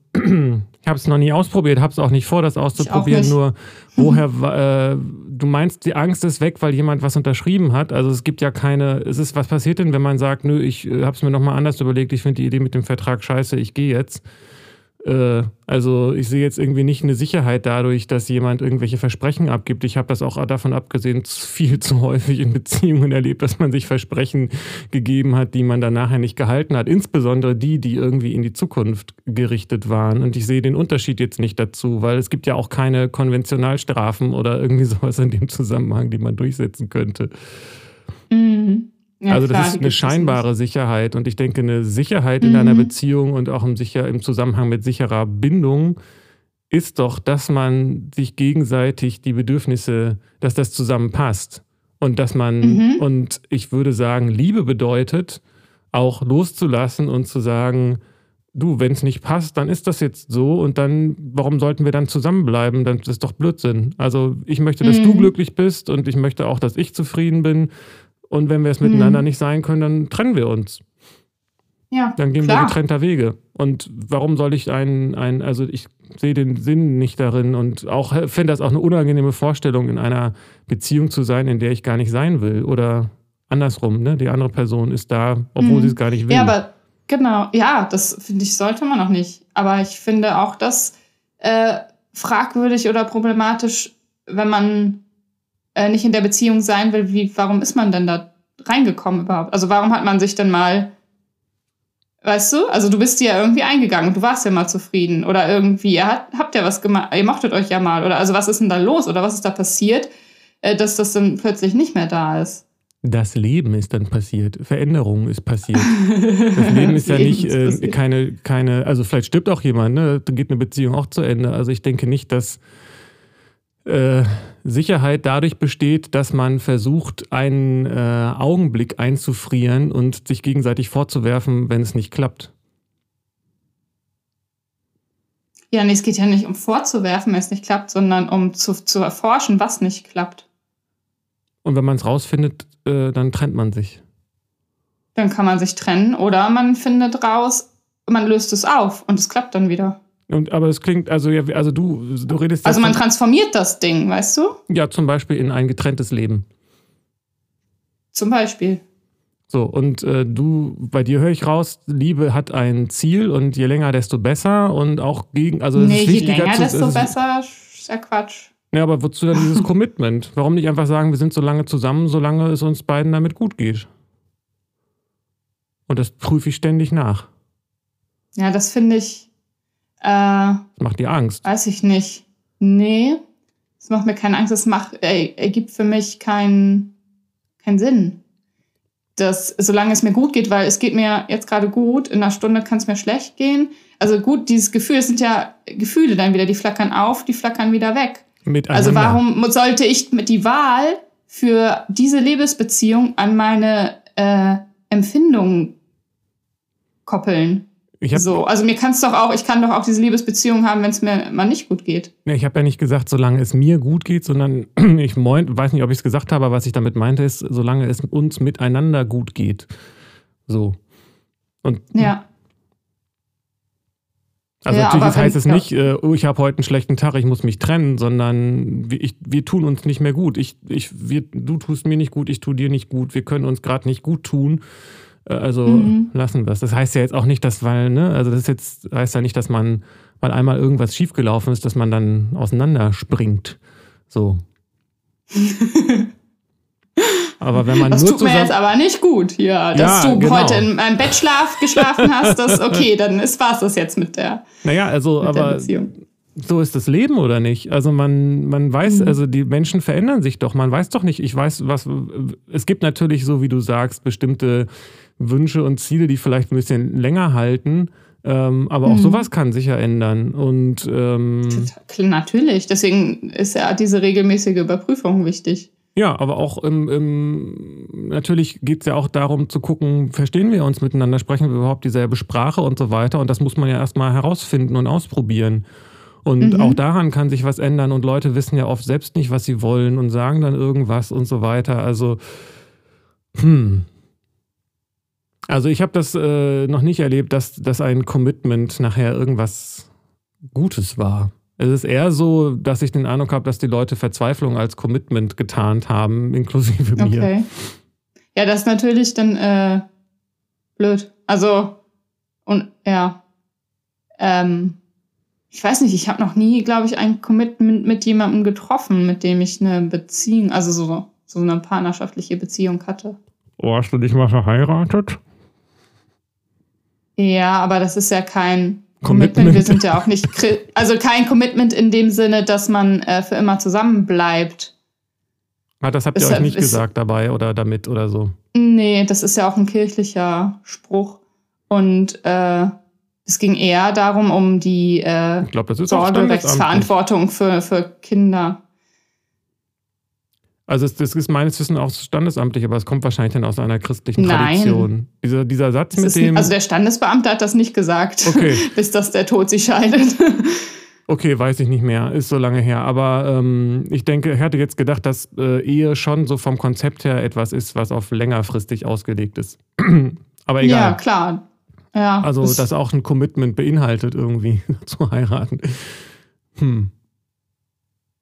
ich habe es noch nie ausprobiert, habe es auch nicht vor, das auszuprobieren. Nur woher, äh, du meinst, die Angst ist weg, weil jemand was unterschrieben hat. Also es gibt ja keine, es ist, was passiert denn, wenn man sagt, nö, ich äh, habe es mir nochmal anders überlegt, ich finde die Idee mit dem Vertrag scheiße, ich gehe jetzt. Äh, also ich sehe jetzt irgendwie nicht eine Sicherheit dadurch, dass jemand irgendwelche Versprechen abgibt. Ich habe das auch davon abgesehen viel zu häufig in Beziehungen erlebt, dass man sich Versprechen gegeben hat, die man dann nachher nicht gehalten hat. Insbesondere die, die irgendwie in die Zukunft gerichtet waren. Und ich sehe den Unterschied jetzt nicht dazu, weil es gibt ja auch keine Konventionalstrafen oder irgendwie sowas in dem Zusammenhang, die man durchsetzen könnte. Mhm. Ja, also das ist eine scheinbare Sicherheit. Und ich denke, eine Sicherheit in einer Mhm. Beziehung und auch im, sicher, im Zusammenhang mit sicherer Bindung ist doch, dass man sich gegenseitig die Bedürfnisse, dass das zusammenpasst. Und dass man, Mhm. und ich würde sagen, Liebe bedeutet, auch loszulassen und zu sagen, du, wenn es nicht passt, dann ist das jetzt so und dann, warum sollten wir dann zusammenbleiben? Dann das ist doch Blödsinn. Also ich möchte, dass du Mhm. glücklich bist und ich möchte auch, dass ich zufrieden bin. Und wenn wir es Mhm. miteinander nicht sein können, dann trennen wir uns. Ja, Dann gehen klar. wir getrennter Wege. Und warum soll ich einen, einen also ich sehe den Sinn nicht darin und auch finde das auch eine unangenehme Vorstellung, in einer Beziehung zu sein, in der ich gar nicht sein will. Oder andersrum, ne? Die andere Person ist da, obwohl Mhm. sie es gar nicht will. Ja, aber genau, ja, das finde ich, sollte man auch nicht. Aber ich finde auch das äh, fragwürdig oder problematisch, wenn man äh, nicht in der Beziehung sein will, wie, warum ist man denn da reingekommen überhaupt? Also warum hat man sich denn mal, weißt du, also du bist ja irgendwie eingegangen und du warst ja mal zufrieden oder irgendwie, ihr hat, habt ja was gemacht, ihr mochtet euch ja mal oder also was ist denn da los oder was ist da passiert, äh, dass das dann plötzlich nicht mehr da ist? das Leben ist dann passiert. Veränderung ist passiert. Das Leben ist ja nicht ist äh, keine, keine, also vielleicht stirbt auch jemand, ne? Dann geht eine Beziehung auch zu Ende. Also ich denke nicht, dass äh, Sicherheit dadurch besteht, dass man versucht, einen äh, Augenblick einzufrieren und sich gegenseitig vorzuwerfen, wenn es nicht klappt. Ja, nee, es geht ja nicht um vorzuwerfen, wenn es nicht klappt, sondern um zu, zu erforschen, was nicht klappt. Und wenn man es rausfindet, äh, dann trennt man sich. Dann kann man sich trennen oder man findet raus, man löst es auf und es klappt dann wieder. Und, aber es klingt, also, ja, also du, du redest Also man transformiert das Ding, weißt du? ja zum Beispiel in ein getrenntes Leben. Zum Beispiel. So, und äh, du, bei dir höre ich raus, Liebe hat ein Ziel und je länger, desto besser und auch gegen, also es nee, ist je wichtiger länger, zu, desto besser. Ist ja Quatsch. Ja, aber wozu dann dieses Commitment? Warum nicht einfach sagen, wir sind so lange zusammen, solange es uns beiden damit gut geht? Und das prüfe ich ständig nach. Ja, das finde ich, äh, Das macht dir Angst. weiß ich nicht. Nee, das macht mir keine Angst. Das macht, er, ergibt für mich keinen keinen Sinn. Das, solange es mir gut geht, weil es geht mir jetzt gerade gut, in einer Stunde kann es mir schlecht gehen. Also gut, dieses Gefühl, es sind ja Gefühle dann wieder, die flackern auf, die flackern wieder weg. Also warum sollte ich mit die Wahl für diese Liebesbeziehung an meine äh, Empfindungen koppeln? Habe So, also mir kann es doch auch, ich kann doch auch diese Liebesbeziehung haben, wenn es mir mal nicht gut geht. ja, ich hab ja nicht gesagt, solange es mir gut geht, sondern ich meint, weiß nicht, ob ich es gesagt habe, aber was ich damit meinte, ist, solange es uns miteinander gut geht. So. Und Ja. Also Ja, natürlich heißt es nicht, äh, oh, ich habe heute einen schlechten Tag, ich muss mich trennen, sondern wir, ich, wir tun uns nicht mehr gut. Ich, ich, wir, du tust mir nicht gut, ich tu dir nicht gut, wir können uns gerade nicht gut tun. Äh, Also Mhm. lassen wir es. Das heißt ja jetzt auch nicht, dass, weil, ne, also das ist jetzt, heißt ja nicht, dass man, weil einmal irgendwas schiefgelaufen ist, dass man dann auseinanderspringt. So. Aber wenn man Das nur tut mir jetzt aber nicht gut hier. Dass Ja, du genau. heute in meinem Bettschlaf geschlafen hast, das okay, dann ist war's das jetzt mit der, naja, also, aber so ist das Leben oder nicht? Also man, man weiß, Mhm. also die Menschen verändern sich doch. Man weiß doch nicht, ich weiß, was. Es gibt natürlich, so wie du sagst, bestimmte Wünsche und Ziele, die vielleicht ein bisschen länger halten. Ähm, aber auch Mhm. sowas kann sich ja ändern. Und ähm, Natürlich, deswegen ist ja diese regelmäßige Überprüfung wichtig. ja, aber auch im, im, natürlich geht es ja auch darum zu gucken, verstehen wir uns miteinander, sprechen wir überhaupt dieselbe Sprache und so weiter. Und das muss man ja erstmal herausfinden und ausprobieren. Und Mhm. auch daran kann sich was ändern. Und Leute wissen ja oft selbst nicht, was sie wollen und sagen dann irgendwas und so weiter. Also, hm. Also ich habe das äh, noch nicht erlebt, dass, dass ein Commitment nachher irgendwas Gutes war. Es ist eher so, dass ich den Eindruck habe, dass die Leute Verzweiflung als Commitment getarnt haben, inklusive mir. Okay. Ja, das ist natürlich dann äh, blöd. Also, und ja. Ähm, ich weiß nicht, ich habe noch nie, glaube ich, ein Commitment mit jemandem getroffen, mit dem ich eine Beziehung, also so, so eine partnerschaftliche Beziehung hatte. Oh, hast du dich mal verheiratet? Ja, aber das ist ja kein Commitment. Commitment. Wir sind ja auch nicht, also kein Commitment in dem Sinne, dass man äh, für immer zusammen bleibt. Ah, das habt ihr Ist euch nicht ist- gesagt dabei oder damit oder so. Nee, das ist ja auch ein kirchlicher Spruch. Und äh, es ging eher darum, um die äh, Ich glaube, das ist. Sorgerechtsverantwortung für, für Kinder. Also das ist meines Wissens auch standesamtlich, aber es kommt wahrscheinlich dann aus einer christlichen Nein. Tradition. Dieser, dieser Satz Das mit dem... also der Standesbeamte hat das nicht gesagt, Okay. bis dass der Tod sich scheidet. Okay, weiß ich nicht mehr, ist so lange her. Aber ähm, ich denke, ich hatte jetzt gedacht, dass äh, Ehe schon so vom Konzept her etwas ist, was auf längerfristig ausgelegt ist. Aber ja, egal. klar. Ja, also, das- das auch ein Commitment beinhaltet, irgendwie zu heiraten. Hm.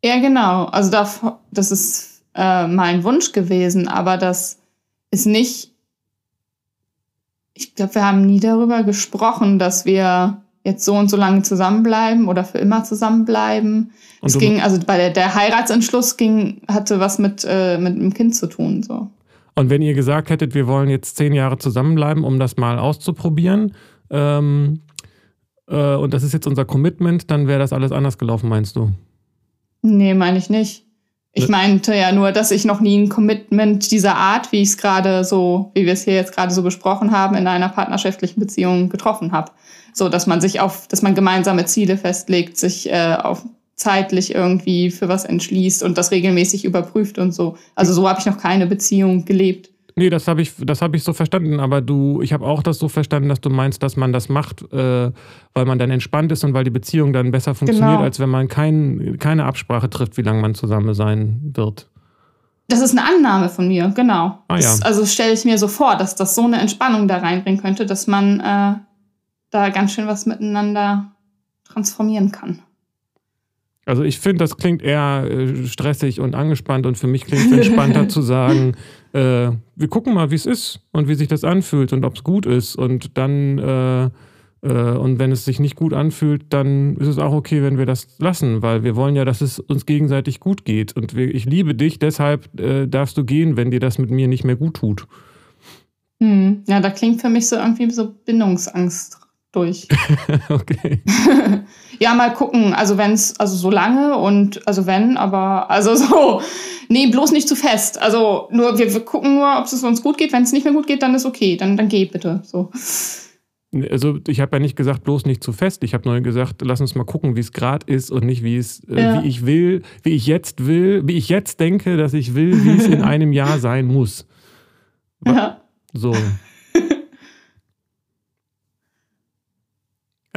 Ja, genau. Also da, das ist äh, mein Wunsch gewesen, aber das ist nicht. Ich glaube, wir haben nie darüber gesprochen, dass wir jetzt so und so lange zusammenbleiben oder für immer zusammenbleiben. Und es ging, also bei der, der Heiratsentschluss ging, hatte was mit, äh, mit einem Kind zu tun. So. Und wenn ihr gesagt hättet, wir wollen jetzt zehn Jahre zusammenbleiben, um das mal auszuprobieren, ähm, äh, und das ist jetzt unser Commitment, dann wäre das alles anders gelaufen, meinst du? Nee, meine ich nicht. Ich Ne- meinte ja nur, dass ich noch nie ein Commitment dieser Art, wie ich es gerade so, wie wir es hier jetzt gerade so besprochen haben, in einer partnerschaftlichen Beziehung getroffen habe. So, dass man sich auf, dass man gemeinsame Ziele festlegt, sich äh, auf zeitlich irgendwie für was entschließt und das regelmäßig überprüft und so. Also so habe ich noch keine Beziehung gelebt. Nee, das habe ich, das hab ich so verstanden, aber du, ich habe auch das so verstanden, dass du meinst, dass man das macht, äh, weil man dann entspannt ist und weil die Beziehung dann besser funktioniert, Genau. als wenn man kein, keine Absprache trifft, wie lange man zusammen sein wird. Das ist eine Annahme von mir, genau. Ah, das, ja. also stelle ich mir so vor, dass das so eine Entspannung da reinbringen könnte, dass man äh, da ganz schön was miteinander transformieren kann. Also ich finde, das klingt eher äh, stressig und angespannt und für mich klingt es entspannter zu sagen, äh, wir gucken mal, wie es ist und wie sich das anfühlt und ob es gut ist und dann äh, äh, und wenn es sich nicht gut anfühlt, dann ist es auch okay, wenn wir das lassen, weil wir wollen ja, dass es uns gegenseitig gut geht und wir, ich liebe dich, deshalb äh, darfst du gehen, wenn dir das mit mir nicht mehr gut tut. Hm. Ja, da klingt für mich so irgendwie so Bindungsangst durch. okay. ja, mal gucken. Also wenn es, also so lange und also wenn, aber also so, nee, bloß nicht zu fest. Also nur, wir, wir gucken nur, ob es uns gut geht. Wenn es nicht mehr gut geht, dann ist okay. Dann, dann geh bitte. So. Also ich habe ja nicht gesagt, bloß nicht zu fest. Ich habe nur gesagt, lass uns mal gucken, wie es gerade ist und nicht, wie es, äh, ja. wie ich will, wie ich jetzt will, wie ich jetzt denke, dass ich will, wie es in einem Jahr sein muss. Ja. So.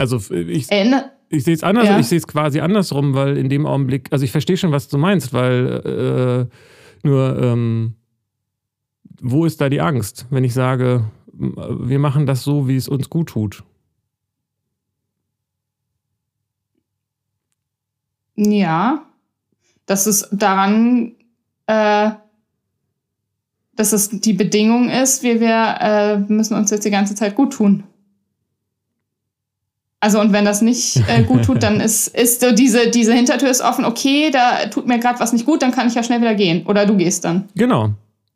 Also ich, ich sehe es anders, ja. ich sehe es quasi andersrum, weil in dem Augenblick, also ich verstehe schon, was du meinst, weil äh, nur ähm, wo ist da die Angst, wenn ich sage, wir machen das so, wie es uns gut tut? Ja, dass es daran, äh, dass es die Bedingung ist, wie wir äh, müssen uns jetzt die ganze Zeit gut tun. Also und wenn das nicht äh, gut tut, dann ist, ist so diese, diese Hintertür ist offen, okay, da tut mir gerade was nicht gut, dann kann ich ja schnell wieder gehen. Oder du gehst dann. Genau.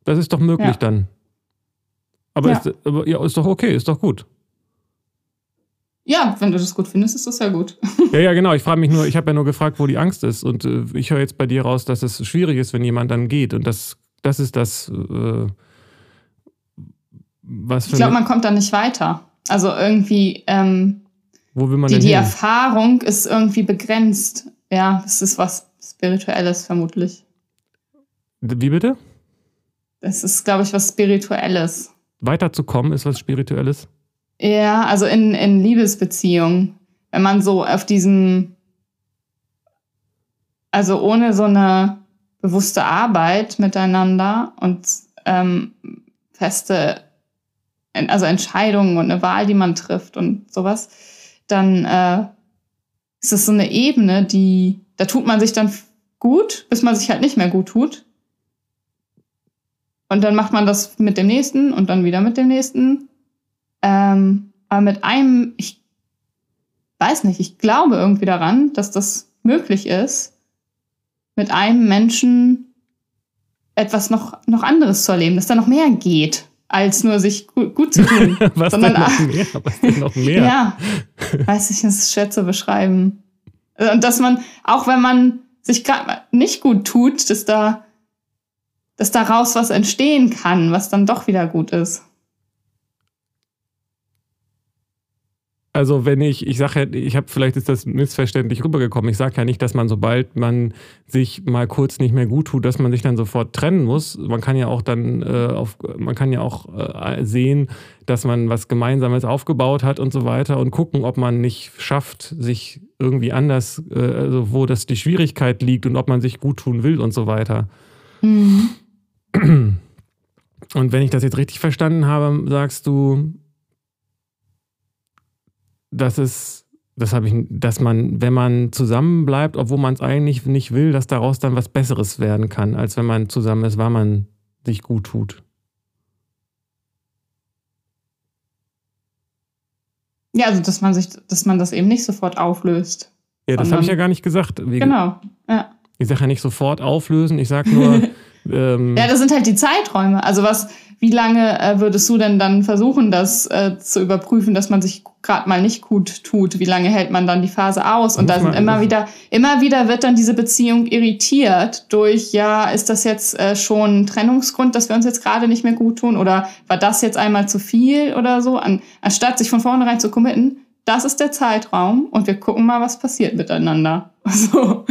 Das ist doch möglich ja. dann. Aber, ja. Ist, aber ja, ist doch okay, ist doch gut. Ja, wenn du das gut findest, ist das ja gut. Ja, ja, genau. Ich frage mich nur, ich habe ja nur gefragt, wo die Angst ist. Und äh, ich höre jetzt bei dir raus, dass es schwierig ist, wenn jemand dann geht. Und das, das ist das, äh, was für Ich glaube, man kommt da nicht weiter. Also irgendwie, ähm, wo will man die, denn die hin? Erfahrung ist irgendwie begrenzt. Ja, das ist was Spirituelles vermutlich. Wie bitte? Das ist, glaube ich, was Spirituelles. Weiterzukommen ist was Spirituelles? Ja, also in, in Liebesbeziehungen. Wenn man so auf diesem, also ohne so eine bewusste Arbeit miteinander und ähm, feste, also Entscheidungen und eine Wahl, die man trifft und sowas, dann äh, ist es so eine Ebene, die, da tut man sich dann gut, bis man sich halt nicht mehr gut tut. Und dann macht man das mit dem nächsten und dann wieder mit dem nächsten. Ähm, aber mit einem, ich weiß nicht, ich glaube irgendwie daran, dass das möglich ist, mit einem Menschen etwas noch, noch anderes zu erleben, dass da noch mehr geht als nur sich gut, gut zu tun. Was sondern, denn noch mehr? Was denn noch mehr? ja, weiß ich, das ist schwer zu beschreiben. Und dass man, auch wenn man sich gerade nicht gut tut, dass da, dass daraus was entstehen kann, was dann doch wieder gut ist. Also wenn ich, ich sage ja, ich habe, vielleicht ist das missverständlich rübergekommen. Ich sage ja nicht, dass man, sobald man sich mal kurz nicht mehr gut tut, dass man sich dann sofort trennen muss. Man kann ja auch dann äh, auf, man kann ja auch äh, sehen, dass man was Gemeinsames aufgebaut hat und so weiter und gucken, ob man nicht schafft, sich irgendwie anders, äh, also wo das die Schwierigkeit liegt und ob man sich gut tun will und so weiter. Mhm. Und wenn ich das jetzt richtig verstanden habe, sagst du, dass es, das habe ich, dass man, wenn man zusammen bleibt, obwohl man es eigentlich nicht will, dass daraus dann was Besseres werden kann, als wenn man zusammen ist, weil man sich gut tut. Ja, also dass man sich, dass man das eben nicht sofort auflöst. Ja, das habe ich ja gar nicht gesagt. Genau, ja. Ich sage ja nicht sofort auflösen, ich sage nur. ähm, ja, das sind halt die Zeiträume. Also was, wie lange äh, würdest du denn dann versuchen, das äh, zu überprüfen, dass man sich gerade mal nicht gut tut? Wie lange hält man dann die Phase aus? Und da sind immer wieder, immer wieder wird dann diese Beziehung irritiert durch, ja, ist das jetzt äh, schon ein Trennungsgrund, dass wir uns jetzt gerade nicht mehr gut tun? Oder war das jetzt einmal zu viel oder so? An, anstatt sich von vornherein zu committen, das ist der Zeitraum und wir gucken mal, was passiert miteinander. Also.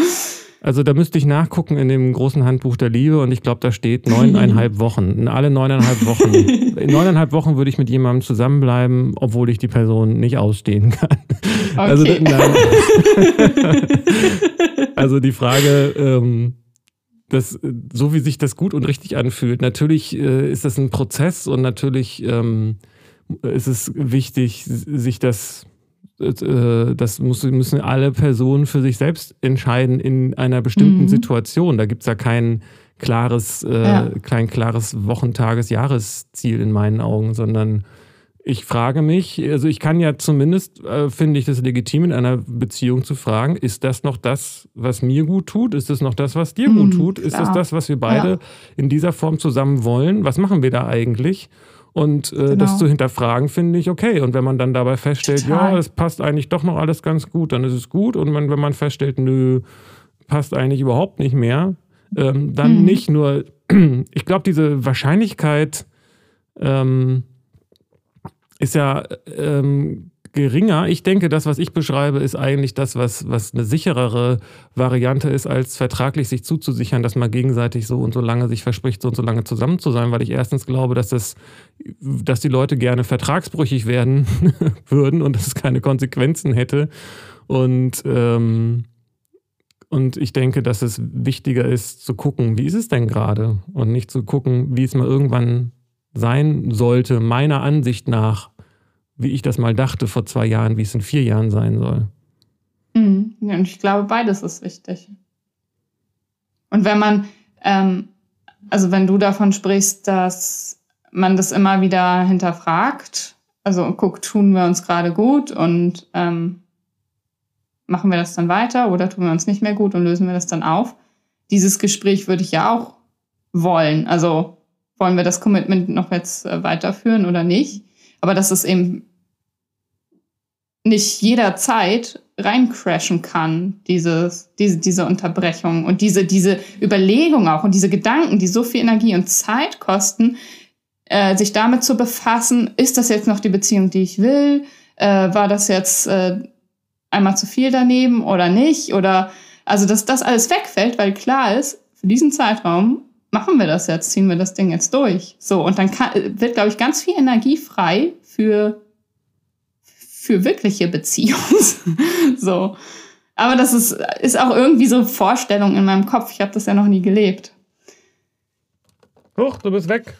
Also da müsste ich nachgucken in dem großen Handbuch der Liebe und ich glaube, da steht neuneinhalb Wochen. In alle neuneinhalb Wochen. In neuneinhalb Wochen würde ich mit jemandem zusammenbleiben, obwohl ich die Person nicht ausstehen kann. Also Okay. Also, also die Frage, ähm, das, so wie sich das gut und richtig anfühlt, natürlich äh, ist das ein Prozess und natürlich ähm, ist es wichtig, sich das das muss, müssen alle Personen für sich selbst entscheiden in einer bestimmten Mhm. Situation. Da gibt es ja kein klares, äh, Ja. kein klares Wochentages, Jahresziel in meinen Augen, sondern ich frage mich, also ich kann ja zumindest, äh, finde ich das legitim, in einer Beziehung zu fragen, ist das noch das, was mir gut tut? Ist das noch das, was dir Mhm, gut tut? Ist das klar. das, was wir beide Ja. in dieser Form zusammen wollen? Was machen wir da eigentlich? Und äh, Genau. das zu hinterfragen, finde ich okay. Und wenn man dann dabei feststellt, Total. ja, es passt eigentlich doch noch alles ganz gut, dann ist es gut. Und man, wenn man feststellt, nö, passt eigentlich überhaupt nicht mehr, ähm, dann Mhm. nicht nur, ich glaube, diese Wahrscheinlichkeit ähm, ist ja ähm, geringer. Ich denke, das, was ich beschreibe, ist eigentlich das, was, was eine sicherere Variante ist, als vertraglich sich zuzusichern, dass man gegenseitig so und so lange sich verspricht, so und so lange zusammen zu sein, weil ich erstens glaube, dass das, dass die Leute gerne vertragsbrüchig werden würden und dass es keine Konsequenzen hätte. Und ähm, und ich denke, dass es wichtiger ist, zu gucken, wie ist es denn gerade? Und nicht zu gucken, wie es mal irgendwann sein sollte, meiner Ansicht nach, wie ich das mal dachte vor zwei Jahren, wie es in vier Jahren sein soll. Mhm. Ja, und ich glaube, beides ist wichtig. Und wenn man, ähm, also wenn du davon sprichst, dass man das immer wieder hinterfragt, also guckt, tun wir uns gerade gut und ähm, machen wir das dann weiter oder tun wir uns nicht mehr gut und lösen wir das dann auf? Dieses Gespräch würde ich ja auch wollen. Also wollen wir das Commitment noch jetzt äh, weiterführen oder nicht? Aber dass es eben nicht jederzeit reincrashen kann, dieses, diese, diese Unterbrechung und diese, diese Überlegung auch und diese Gedanken, die so viel Energie und Zeit kosten, äh, sich damit zu befassen, ist das jetzt noch die Beziehung, die ich will? Äh, war das jetzt äh, einmal zu viel daneben oder nicht? Oder also, dass das alles wegfällt, weil klar ist, für diesen Zeitraum machen wir das jetzt, ziehen wir das Ding jetzt durch. So, und dann kann, wird, glaube ich, ganz viel Energie frei für für wirkliche Beziehung. so. Aber das ist, ist auch irgendwie so Vorstellung in meinem Kopf. Ich habe das ja noch nie gelebt. Huch, du bist weg.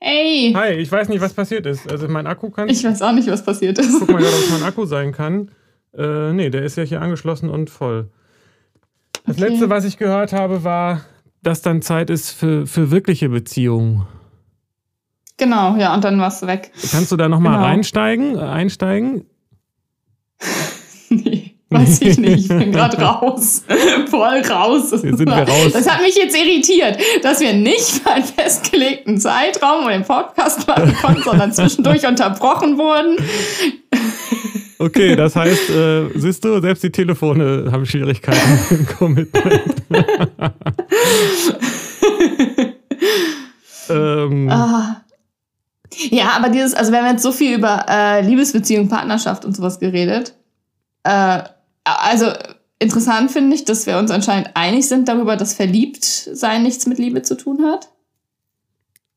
Ey, Hi, ich weiß nicht, was passiert ist. Also mein Akku kann. ich weiß auch nicht, was passiert ist. Guck mal ob es mein Akku sein kann. Äh, nee, der ist ja hier angeschlossen und voll. Das Okay. letzte, was ich gehört habe, war, dass dann Zeit ist für, für wirkliche Beziehungen. Genau, ja, und dann warst du weg. Kannst du da nochmal Genau. reinsteigen? äh, Einsteigen? Nee, weiß ich nicht. Ich bin gerade raus. Voll raus. Jetzt sind wir raus. Das hat mich jetzt irritiert, dass wir nicht für einen festgelegten Zeitraum den Podcast machen konnten, sondern zwischendurch unterbrochen wurden. Okay, das heißt, äh, siehst du, selbst die Telefone haben Schwierigkeiten im Commitment. ähm, Ah. Ja, aber dieses, also wir haben jetzt so viel über äh, Liebesbeziehung, Partnerschaft und sowas geredet. Äh, also interessant finde ich, dass wir uns anscheinend einig sind darüber, dass Verliebtsein nichts mit Liebe zu tun hat.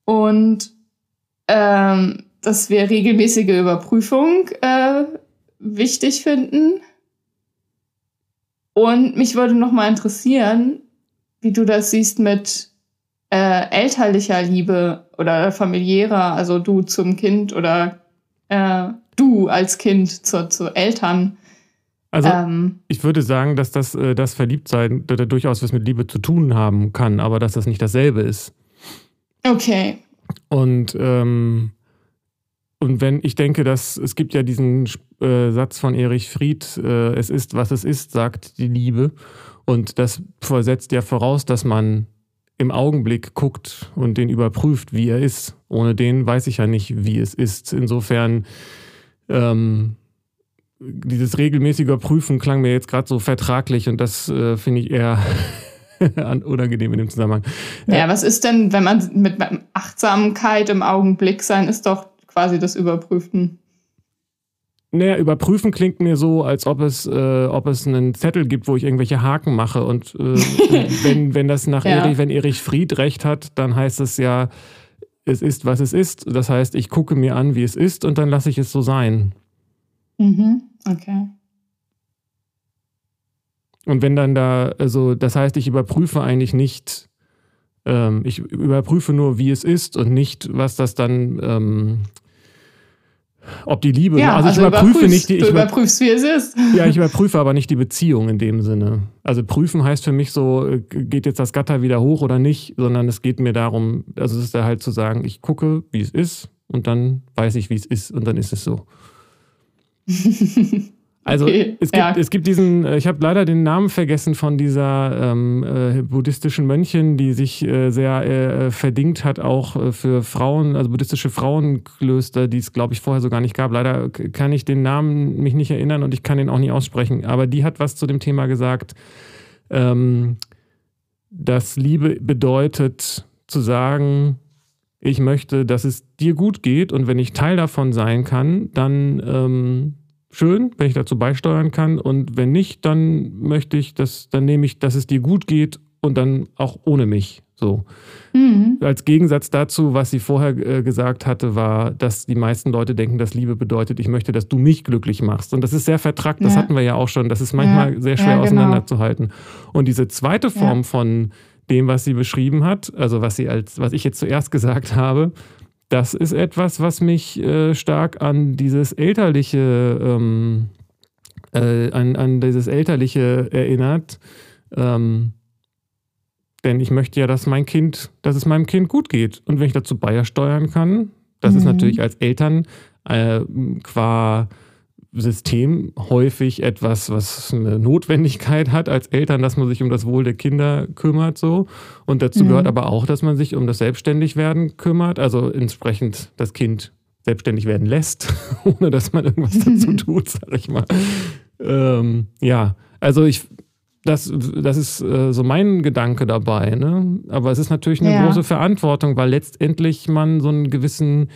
Und ähm, dass wir regelmäßige Überprüfung äh, wichtig finden. Und mich würde noch mal interessieren, wie du das siehst mit äh, elterlicher Liebe oder familiärer, also du zum Kind oder äh, du als Kind zu, zu Eltern. also ähm, ich würde sagen, dass das, äh, das Verliebtsein da, da durchaus was mit Liebe zu tun haben kann, aber dass das nicht dasselbe ist. okay. Und, ähm, und wenn ich denke, dass es gibt ja diesen äh, Satz von Erich Fried, äh, es ist, was es ist, sagt die Liebe. Und das versetzt ja voraus, dass man im Augenblick guckt und den überprüft, wie er ist. Ohne den weiß ich ja nicht, wie es ist. Insofern, ähm, dieses regelmäßige Überprüfen klang mir jetzt gerade so vertraglich und das äh, finde ich eher unangenehm in dem Zusammenhang. Ja, was ist denn, wenn man mit Achtsamkeit im Augenblick sein, ist doch quasi das Überprüfen. Naja, überprüfen klingt mir so, als ob es, äh, ob es einen Zettel gibt, wo ich irgendwelche Haken mache. Und äh, wenn, wenn das nach Ja. Erich, wenn Erich Fried recht hat, dann heißt es ja, es ist, was es ist. Das heißt, ich gucke mir an, wie es ist und dann lasse ich es so sein. Mhm. Okay. Und wenn dann da, also das heißt, ich überprüfe eigentlich nicht, Ähm, ich überprüfe nur, wie es ist und nicht, was das dann, ähm, ob die Liebe. Ja, also, also ich überprüfe nicht die. du Ich über, überprüfst, wie es ist. ja, ich überprüfe aber nicht die Beziehung in dem Sinne. Also prüfen heißt für mich so, äh, geht jetzt das Gatter wieder hoch oder nicht, sondern es geht mir darum, also es ist da halt zu sagen, ich gucke, wie es ist und dann weiß ich, wie es ist und dann ist es so. Also Okay, es, gibt, ja. es gibt diesen, äh, ich habe leider den Namen vergessen von dieser ähm, äh, buddhistischen Mönchin, die sich äh, sehr äh, verdingt hat, auch äh, für Frauen, also buddhistische Frauenklöster, die es, glaube ich, vorher so gar nicht gab. Leider kann ich den Namen mich nicht erinnern und ich kann den auch nicht aussprechen. Aber die hat was zu dem Thema gesagt, ähm, dass Liebe bedeutet zu sagen, ich möchte, dass es dir gut geht und wenn ich Teil davon sein kann, dann ähm, schön, wenn ich dazu beisteuern kann und wenn nicht, dann möchte ich, dass, dann nehme ich, dass es dir gut geht und dann auch ohne mich. So. Mhm. Als Gegensatz dazu, was sie vorher äh, gesagt hatte, war, dass die meisten Leute denken, dass Liebe bedeutet, ich möchte, dass du mich glücklich machst. Und das ist sehr vertrackt, das Ja. hatten wir ja auch schon. Das ist manchmal Ja. sehr schwer Ja, genau. auseinanderzuhalten. Und diese zweite Form von dem, was sie beschrieben hat, also was sie als, was ich jetzt zuerst gesagt habe, das ist etwas, was mich äh, stark an dieses elterliche, ähm, äh, an, an dieses elterliche erinnert. Ähm, denn ich möchte ja, dass mein Kind, dass es meinem Kind gut geht. Und wenn ich dazu beisteuern kann, das ist Mhm. natürlich als Eltern äh, qua System häufig etwas, was eine Notwendigkeit hat als Eltern, dass man sich um das Wohl der Kinder kümmert so. Und dazu Mhm. gehört aber auch, dass man sich um das Selbstständigwerden kümmert, also entsprechend das Kind selbstständig werden lässt, ohne dass man irgendwas dazu tut, sag ich mal. Ähm, ja, also ich, das, das ist äh, so mein Gedanke dabei. Ne? Aber es ist natürlich eine Ja. große Verantwortung, weil letztendlich man so einen gewissen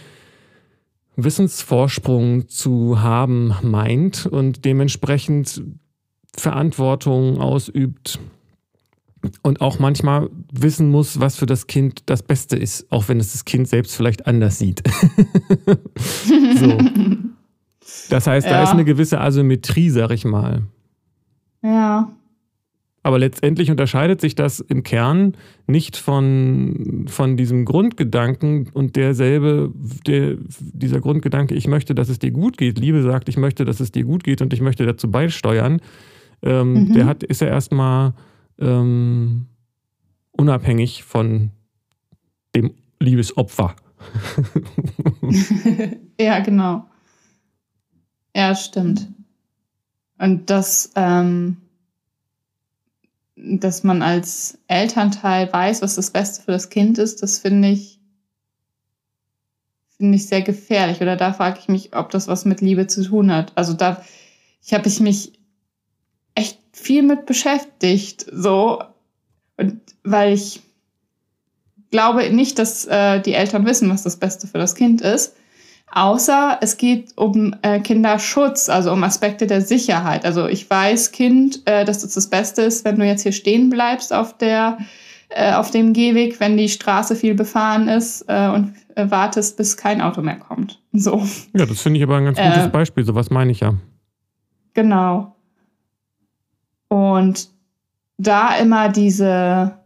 Wissensvorsprung zu haben meint und dementsprechend Verantwortung ausübt und auch manchmal wissen muss, was für das Kind das Beste ist, auch wenn es das Kind selbst vielleicht anders sieht. so. Das heißt, da Ja. ist eine gewisse Asymmetrie, sag ich mal. Ja. Aber letztendlich unterscheidet sich das im Kern nicht von, von diesem Grundgedanken und derselbe, der, dieser Grundgedanke, ich möchte, dass es dir gut geht. Liebe sagt, ich möchte, dass es dir gut geht und ich möchte dazu beisteuern. Ähm, Mhm. Der hat, ist ja erstmal ähm, unabhängig von dem Liebesopfer. ja, genau. Ja, stimmt. Und das, ähm, dass man als Elternteil weiß, was das Beste für das Kind ist, das finde ich, finde ich sehr gefährlich. Oder da frage ich mich, ob das was mit Liebe zu tun hat. Also da ich habe ich mich echt viel mit beschäftigt, so und weil ich glaube nicht, dass äh, die Eltern wissen, was das Beste für das Kind ist. Außer es geht um äh, Kinderschutz, also um Aspekte der Sicherheit. Also ich weiß, Kind, äh, dass das das Beste ist, wenn du jetzt hier stehen bleibst auf der äh, auf dem Gehweg, wenn die Straße viel befahren ist äh, und äh, wartest, bis kein Auto mehr kommt. So, Ja, das finde ich aber ein ganz gutes Beispiel. So was meine ich ja. genau. Und da immer diese,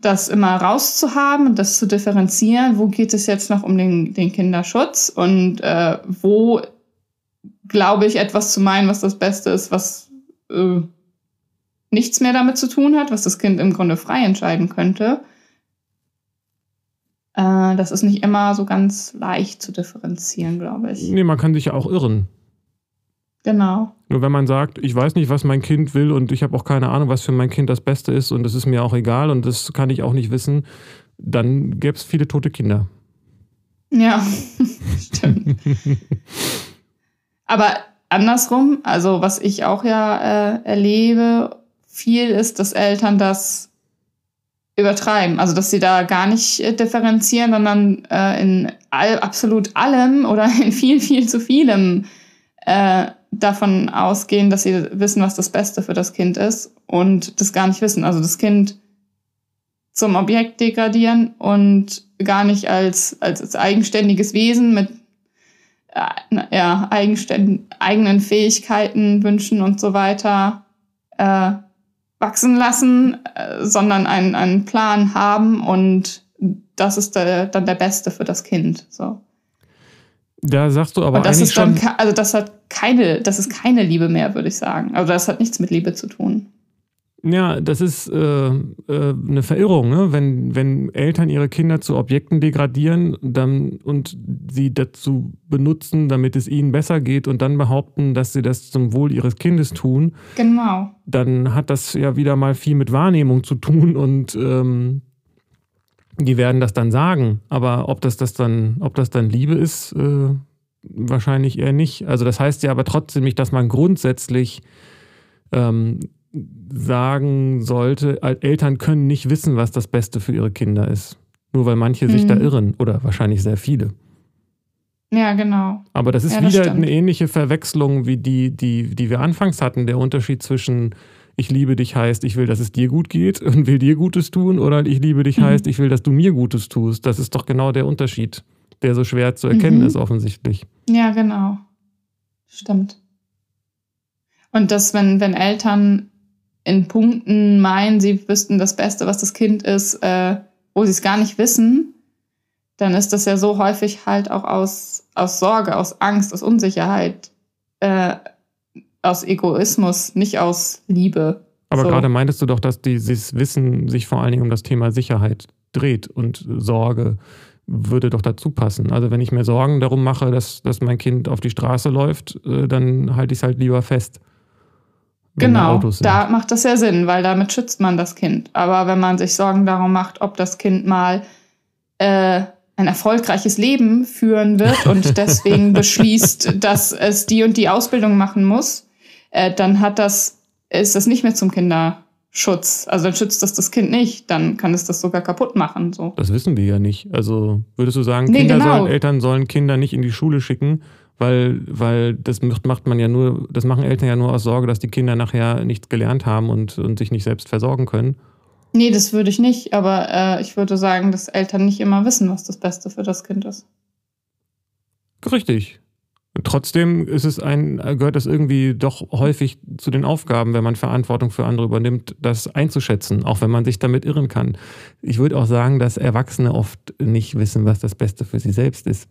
das immer rauszuhaben und das zu differenzieren, wo geht es jetzt noch um den, den Kinderschutz und äh, wo glaube ich etwas zu meinen, was das Beste ist, was äh, nichts mehr damit zu tun hat, was das Kind im Grunde frei entscheiden könnte. Äh, das ist nicht immer so ganz leicht zu differenzieren, glaube ich. Nee, man kann sich ja auch irren. Genau. Nur wenn man sagt, ich weiß nicht, was mein Kind will und ich habe auch keine Ahnung, was für mein Kind das Beste ist und es ist mir auch egal und das kann ich auch nicht wissen, dann gäbe es viele tote Kinder. Ja, stimmt. Aber andersrum, also was ich auch ja äh, erlebe, viel ist, dass Eltern das übertreiben. Also dass sie da gar nicht äh, differenzieren, sondern äh, in all, absolut allem oder in viel, viel zu vielem äh, davon ausgehen, dass sie wissen, was das Beste für das Kind ist und das gar nicht wissen. Also das Kind zum Objekt degradieren und gar nicht als, als, als eigenständiges Wesen mit äh, ja, eigenen Fähigkeiten, Wünschen und so weiter äh, wachsen lassen, äh, sondern einen, einen Plan haben und das ist der, dann der Beste für das Kind. So. Da sagst du aber und das ist dann, schon. also das hat keine, das ist keine Liebe mehr, würde ich sagen. Also das hat nichts mit Liebe zu tun. Ja, das ist äh, äh, eine Verirrung, ne? wenn, wenn Eltern ihre Kinder zu Objekten degradieren dann, und sie dazu benutzen, damit es ihnen besser geht und dann behaupten, dass sie das zum Wohl ihres Kindes tun, Genau. dann hat das ja wieder mal viel mit Wahrnehmung zu tun und ähm, die werden das dann sagen. Aber ob das, das dann, ob das dann Liebe ist, äh, wahrscheinlich eher nicht. Also das heißt ja aber trotzdem nicht, dass man grundsätzlich ähm, sagen sollte, Eltern können nicht wissen, was das Beste für ihre Kinder ist. Nur weil manche sich Mhm. da irren oder wahrscheinlich sehr viele. Ja, genau. Aber das ist Ja, das wieder stimmt. eine ähnliche Verwechslung wie die, die, die wir anfangs hatten. Der Unterschied zwischen ich liebe dich heißt, ich will, dass es dir gut geht und will dir Gutes tun oder ich liebe dich Mhm. heißt, ich will, dass du mir Gutes tust. Das ist doch genau der Unterschied, der so schwer zu erkennen Mhm. ist offensichtlich. Ja, genau. Stimmt. Und dass, wenn, wenn Eltern in Punkten meinen, sie wüssten das Beste, was das Kind ist, äh, wo sie es gar nicht wissen, dann ist das ja so häufig halt auch aus, aus Sorge, aus Angst, aus Unsicherheit, äh, aus Egoismus, nicht aus Liebe. Aber So. gerade meintest du doch, dass dieses Wissen sich vor allen Dingen um das Thema Sicherheit dreht und Sorge würde doch dazu passen. Also wenn ich mir Sorgen darum mache, dass, dass mein Kind auf die Straße läuft, äh, dann halte ich es halt lieber fest. Genau, da macht das ja Sinn, weil damit schützt man das Kind. Aber wenn man sich Sorgen darum macht, ob das Kind mal äh, ein erfolgreiches Leben führen wird und deswegen beschließt, dass es die und die Ausbildung machen muss, äh, dann hat das, ist das nicht mehr zum Kinderschutz. Also dann schützt das das Kind nicht, dann kann es das sogar kaputt machen. So. Das wissen wir ja nicht. Also würdest du sagen, Nee, Kinder genau. sollen, Eltern sollen Kinder nicht in die Schule schicken, weil, weil das macht man ja nur, das machen Eltern ja nur aus Sorge, dass die Kinder nachher nichts gelernt haben und, und sich nicht selbst versorgen können. Nee, das würde ich nicht, aber äh, ich würde sagen, dass Eltern nicht immer wissen, was das Beste für das Kind ist. Richtig. Trotzdem ist es ein, gehört das irgendwie doch häufig zu den Aufgaben, wenn man Verantwortung für andere übernimmt, das einzuschätzen, auch wenn man sich damit irren kann. Ich würde auch sagen, dass Erwachsene oft nicht wissen, was das Beste für sie selbst ist.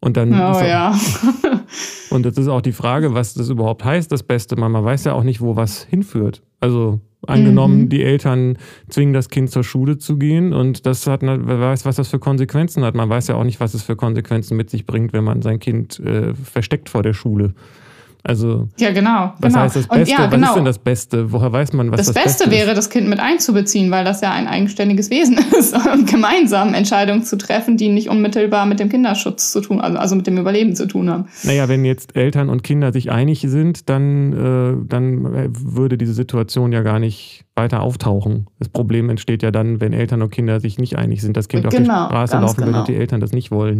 Und dann Oh ist auch- ja. Und das ist auch die Frage, was das überhaupt heißt, das Beste. Man, man weiß ja auch nicht, wo was hinführt. Also angenommen, Mhm. die Eltern zwingen das Kind zur Schule zu gehen und das hat, wer weiß, was das für Konsequenzen hat. Man weiß ja auch nicht, was es für Konsequenzen mit sich bringt, wenn man sein Kind äh, versteckt vor der Schule. Also, Ja, genau. was genau. heißt das Und Beste? ja, Was genau. ist denn das Beste? Woher weiß man, was das, das, Beste ist? wäre, das Kind mit einzubeziehen, weil das ja ein eigenständiges Wesen ist und gemeinsam Entscheidungen zu treffen, die nicht unmittelbar mit dem Kinderschutz zu tun, also, also mit dem Überleben zu tun haben. Naja, wenn jetzt Eltern und Kinder sich einig sind, dann, äh, dann würde diese Situation ja gar nicht weiter auftauchen. Das Problem entsteht ja dann, wenn Eltern und Kinder sich nicht einig sind, das Kind auf die Genau, Straße laufen will genau. und die Eltern das nicht wollen.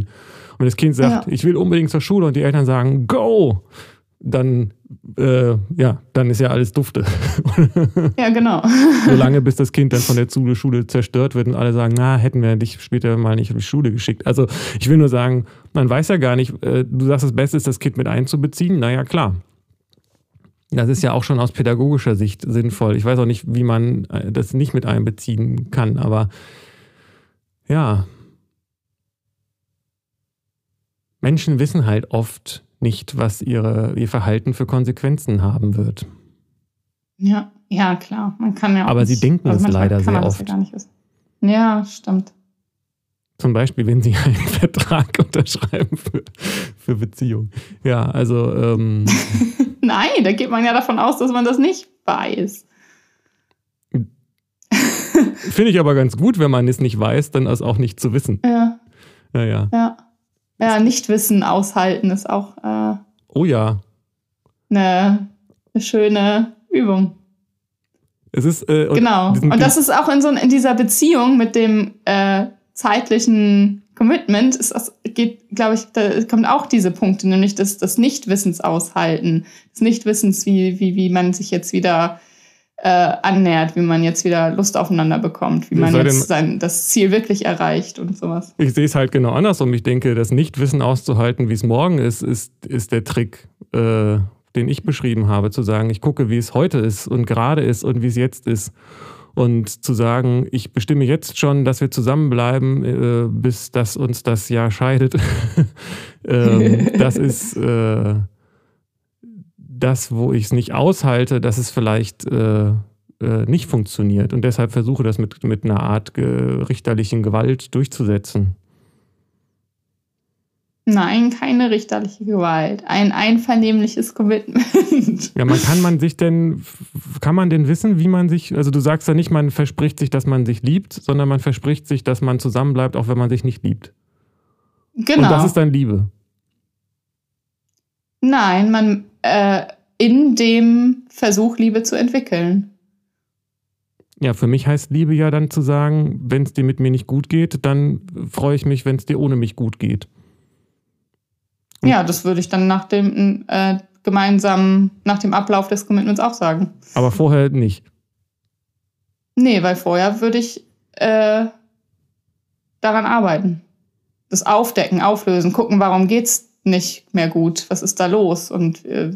Und wenn das Kind sagt, Ja. ich will unbedingt zur Schule und die Eltern sagen, go, dann, äh, ja, dann ist ja alles dufte. Ja, genau. Solange bis das Kind dann von der Schule, Schule zerstört wird und alle sagen, na, hätten wir dich später mal nicht in die Schule geschickt. Also ich will nur sagen, man weiß ja gar nicht, äh, du sagst, das Beste ist, das Kind mit einzubeziehen. Naja, klar. Das ist ja auch schon aus pädagogischer Sicht sinnvoll. Ich weiß auch nicht, wie man äh, das nicht mit einbeziehen kann, aber ja. Menschen wissen halt oft nicht, was ihre, ihr Verhalten für Konsequenzen haben wird. Ja, ja, klar. Man kann ja auch Aber sie nicht- denken es manchmal leider sehr ja oft. Ja, stimmt. Zum Beispiel, wenn sie einen Vertrag unterschreiben für, für Beziehung. Ja, also ähm, Nein, da geht man ja davon aus, dass man das nicht weiß. finde ich aber ganz gut, wenn man es nicht weiß, dann es auch nicht zu wissen. Ja, Naja. ja. Ja, Nichtwissen aushalten ist auch äh, Oh ja. eine, eine schöne Übung. Es ist äh, und Genau. diesen- Und das ist auch in so in dieser Beziehung mit dem äh, zeitlichen Commitment, ist das, geht, glaube ich, da kommt auch diese Punkte, nämlich das, das Nichtwissens aushalten, des Nichtwissens, wie, wie, wie man sich jetzt wieder äh, annähert, wie man jetzt wieder Lust aufeinander bekommt, wie man jetzt sein, das Ziel wirklich erreicht und sowas. ich sehe es halt genau andersrum. Ich denke, das Nichtwissen auszuhalten, wie es morgen ist, ist, ist der Trick, äh, den ich beschrieben habe, zu sagen, ich gucke, wie es heute ist und gerade ist und wie es jetzt ist. Und zu sagen, ich bestimme jetzt schon, dass wir zusammenbleiben, äh, bis dass uns das Jahr scheidet. ähm, das ist äh, das, wo ich es nicht aushalte, dass es vielleicht äh, äh, nicht funktioniert. Und deshalb versuche das mit, mit einer Art richterlichen Gewalt durchzusetzen. Nein, keine richterliche Gewalt. Ein einvernehmliches Commitment. Ja, man kann man sich denn, kann man denn wissen, wie man sich, also du sagst ja nicht, man verspricht sich, dass man sich liebt, sondern man verspricht sich, dass man zusammenbleibt, auch wenn man sich nicht liebt. Genau. Und das ist dann Liebe. Nein, man äh, in dem Versuch, Liebe zu entwickeln. Ja, für mich heißt Liebe ja dann zu sagen, wenn es dir mit mir nicht gut geht, dann freue ich mich, wenn es dir ohne mich gut geht. Ja, das würde ich dann nach dem äh, gemeinsamen, nach dem Ablauf des Commitments auch sagen. Aber vorher nicht. Nee, weil vorher würde ich äh, daran arbeiten. Das Aufdecken, auflösen, gucken, warum geht's nicht mehr gut? Was ist da los? Und äh,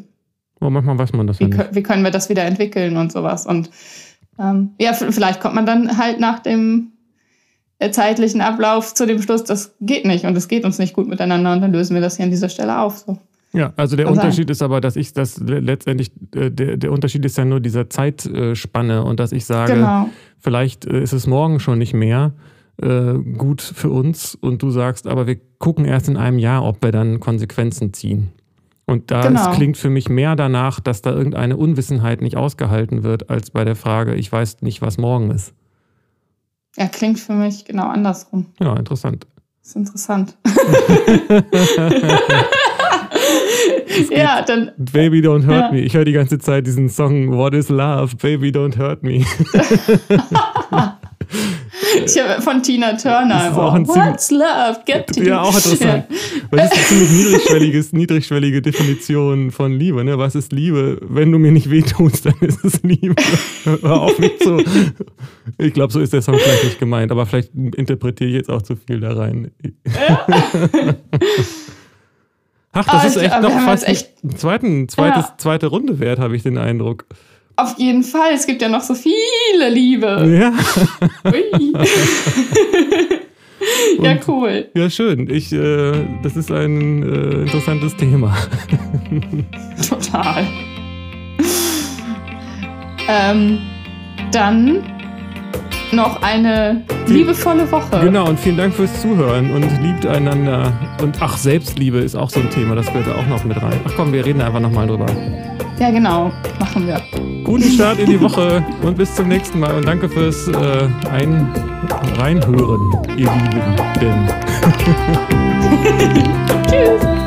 oh, manchmal weiß man das wie, ja nicht. wie können wir das wieder entwickeln und sowas. Und ähm, ja, vielleicht kommt man dann halt nach dem äh, zeitlichen Ablauf zu dem Schluss, das geht nicht und es geht uns nicht gut miteinander und dann lösen wir das hier an dieser Stelle auf. So. Ja, also der Kann Unterschied ist aber, dass ich das letztendlich, äh, der, der Unterschied ist ja nur dieser Zeitspanne und dass ich sage, Genau. vielleicht äh, ist es morgen schon nicht mehr äh, gut für uns und du sagst, aber wir gucken erst in einem Jahr, ob wir dann Konsequenzen ziehen. Und da Genau. klingt für mich mehr danach, dass da irgendeine Unwissenheit nicht ausgehalten wird, als bei der Frage, ich weiß nicht, was morgen ist. Ja, klingt für mich genau andersrum. Ja, interessant. Das ist interessant. ja, dann Baby Don't Hurt Ja. Me. Ich höre die ganze Zeit diesen Song What is Love? Baby Don't Hurt Me. ich habe von Tina Turner. What's love? Get to Ja, auch interessant. Weil das ist eine ziemlich niedrigschwelliges, niedrigschwellige Definition von Liebe. Ne? Was ist Liebe? Wenn du mir nicht wehtust, dann ist es Liebe. Hör auf mich zu. Ich glaube, so ist der Song vielleicht nicht gemeint, aber vielleicht interpretiere ich jetzt auch zu viel da rein. Ach, das Ah, ist echt noch fast echt- zweiten, zweites, Ja. zweite Runde wert, habe ich den Eindruck. Auf jeden Fall. Es gibt ja noch so viele Liebe. Ja, Ui. ja, cool. ja schön. Ich, äh, das ist ein äh, interessantes Thema. Total. ähm, dann noch eine liebevolle Woche. Genau, und vielen Dank fürs Zuhören und liebt einander. Und ach, Selbstliebe ist auch so ein Thema, das gehört da auch noch mit rein. Ach komm, wir reden einfach nochmal drüber. Ja, genau. Machen wir. Guten Start in die Woche und bis zum nächsten Mal. Und danke fürs äh, Ein Reinhören, ihr Lieben. Tschüss.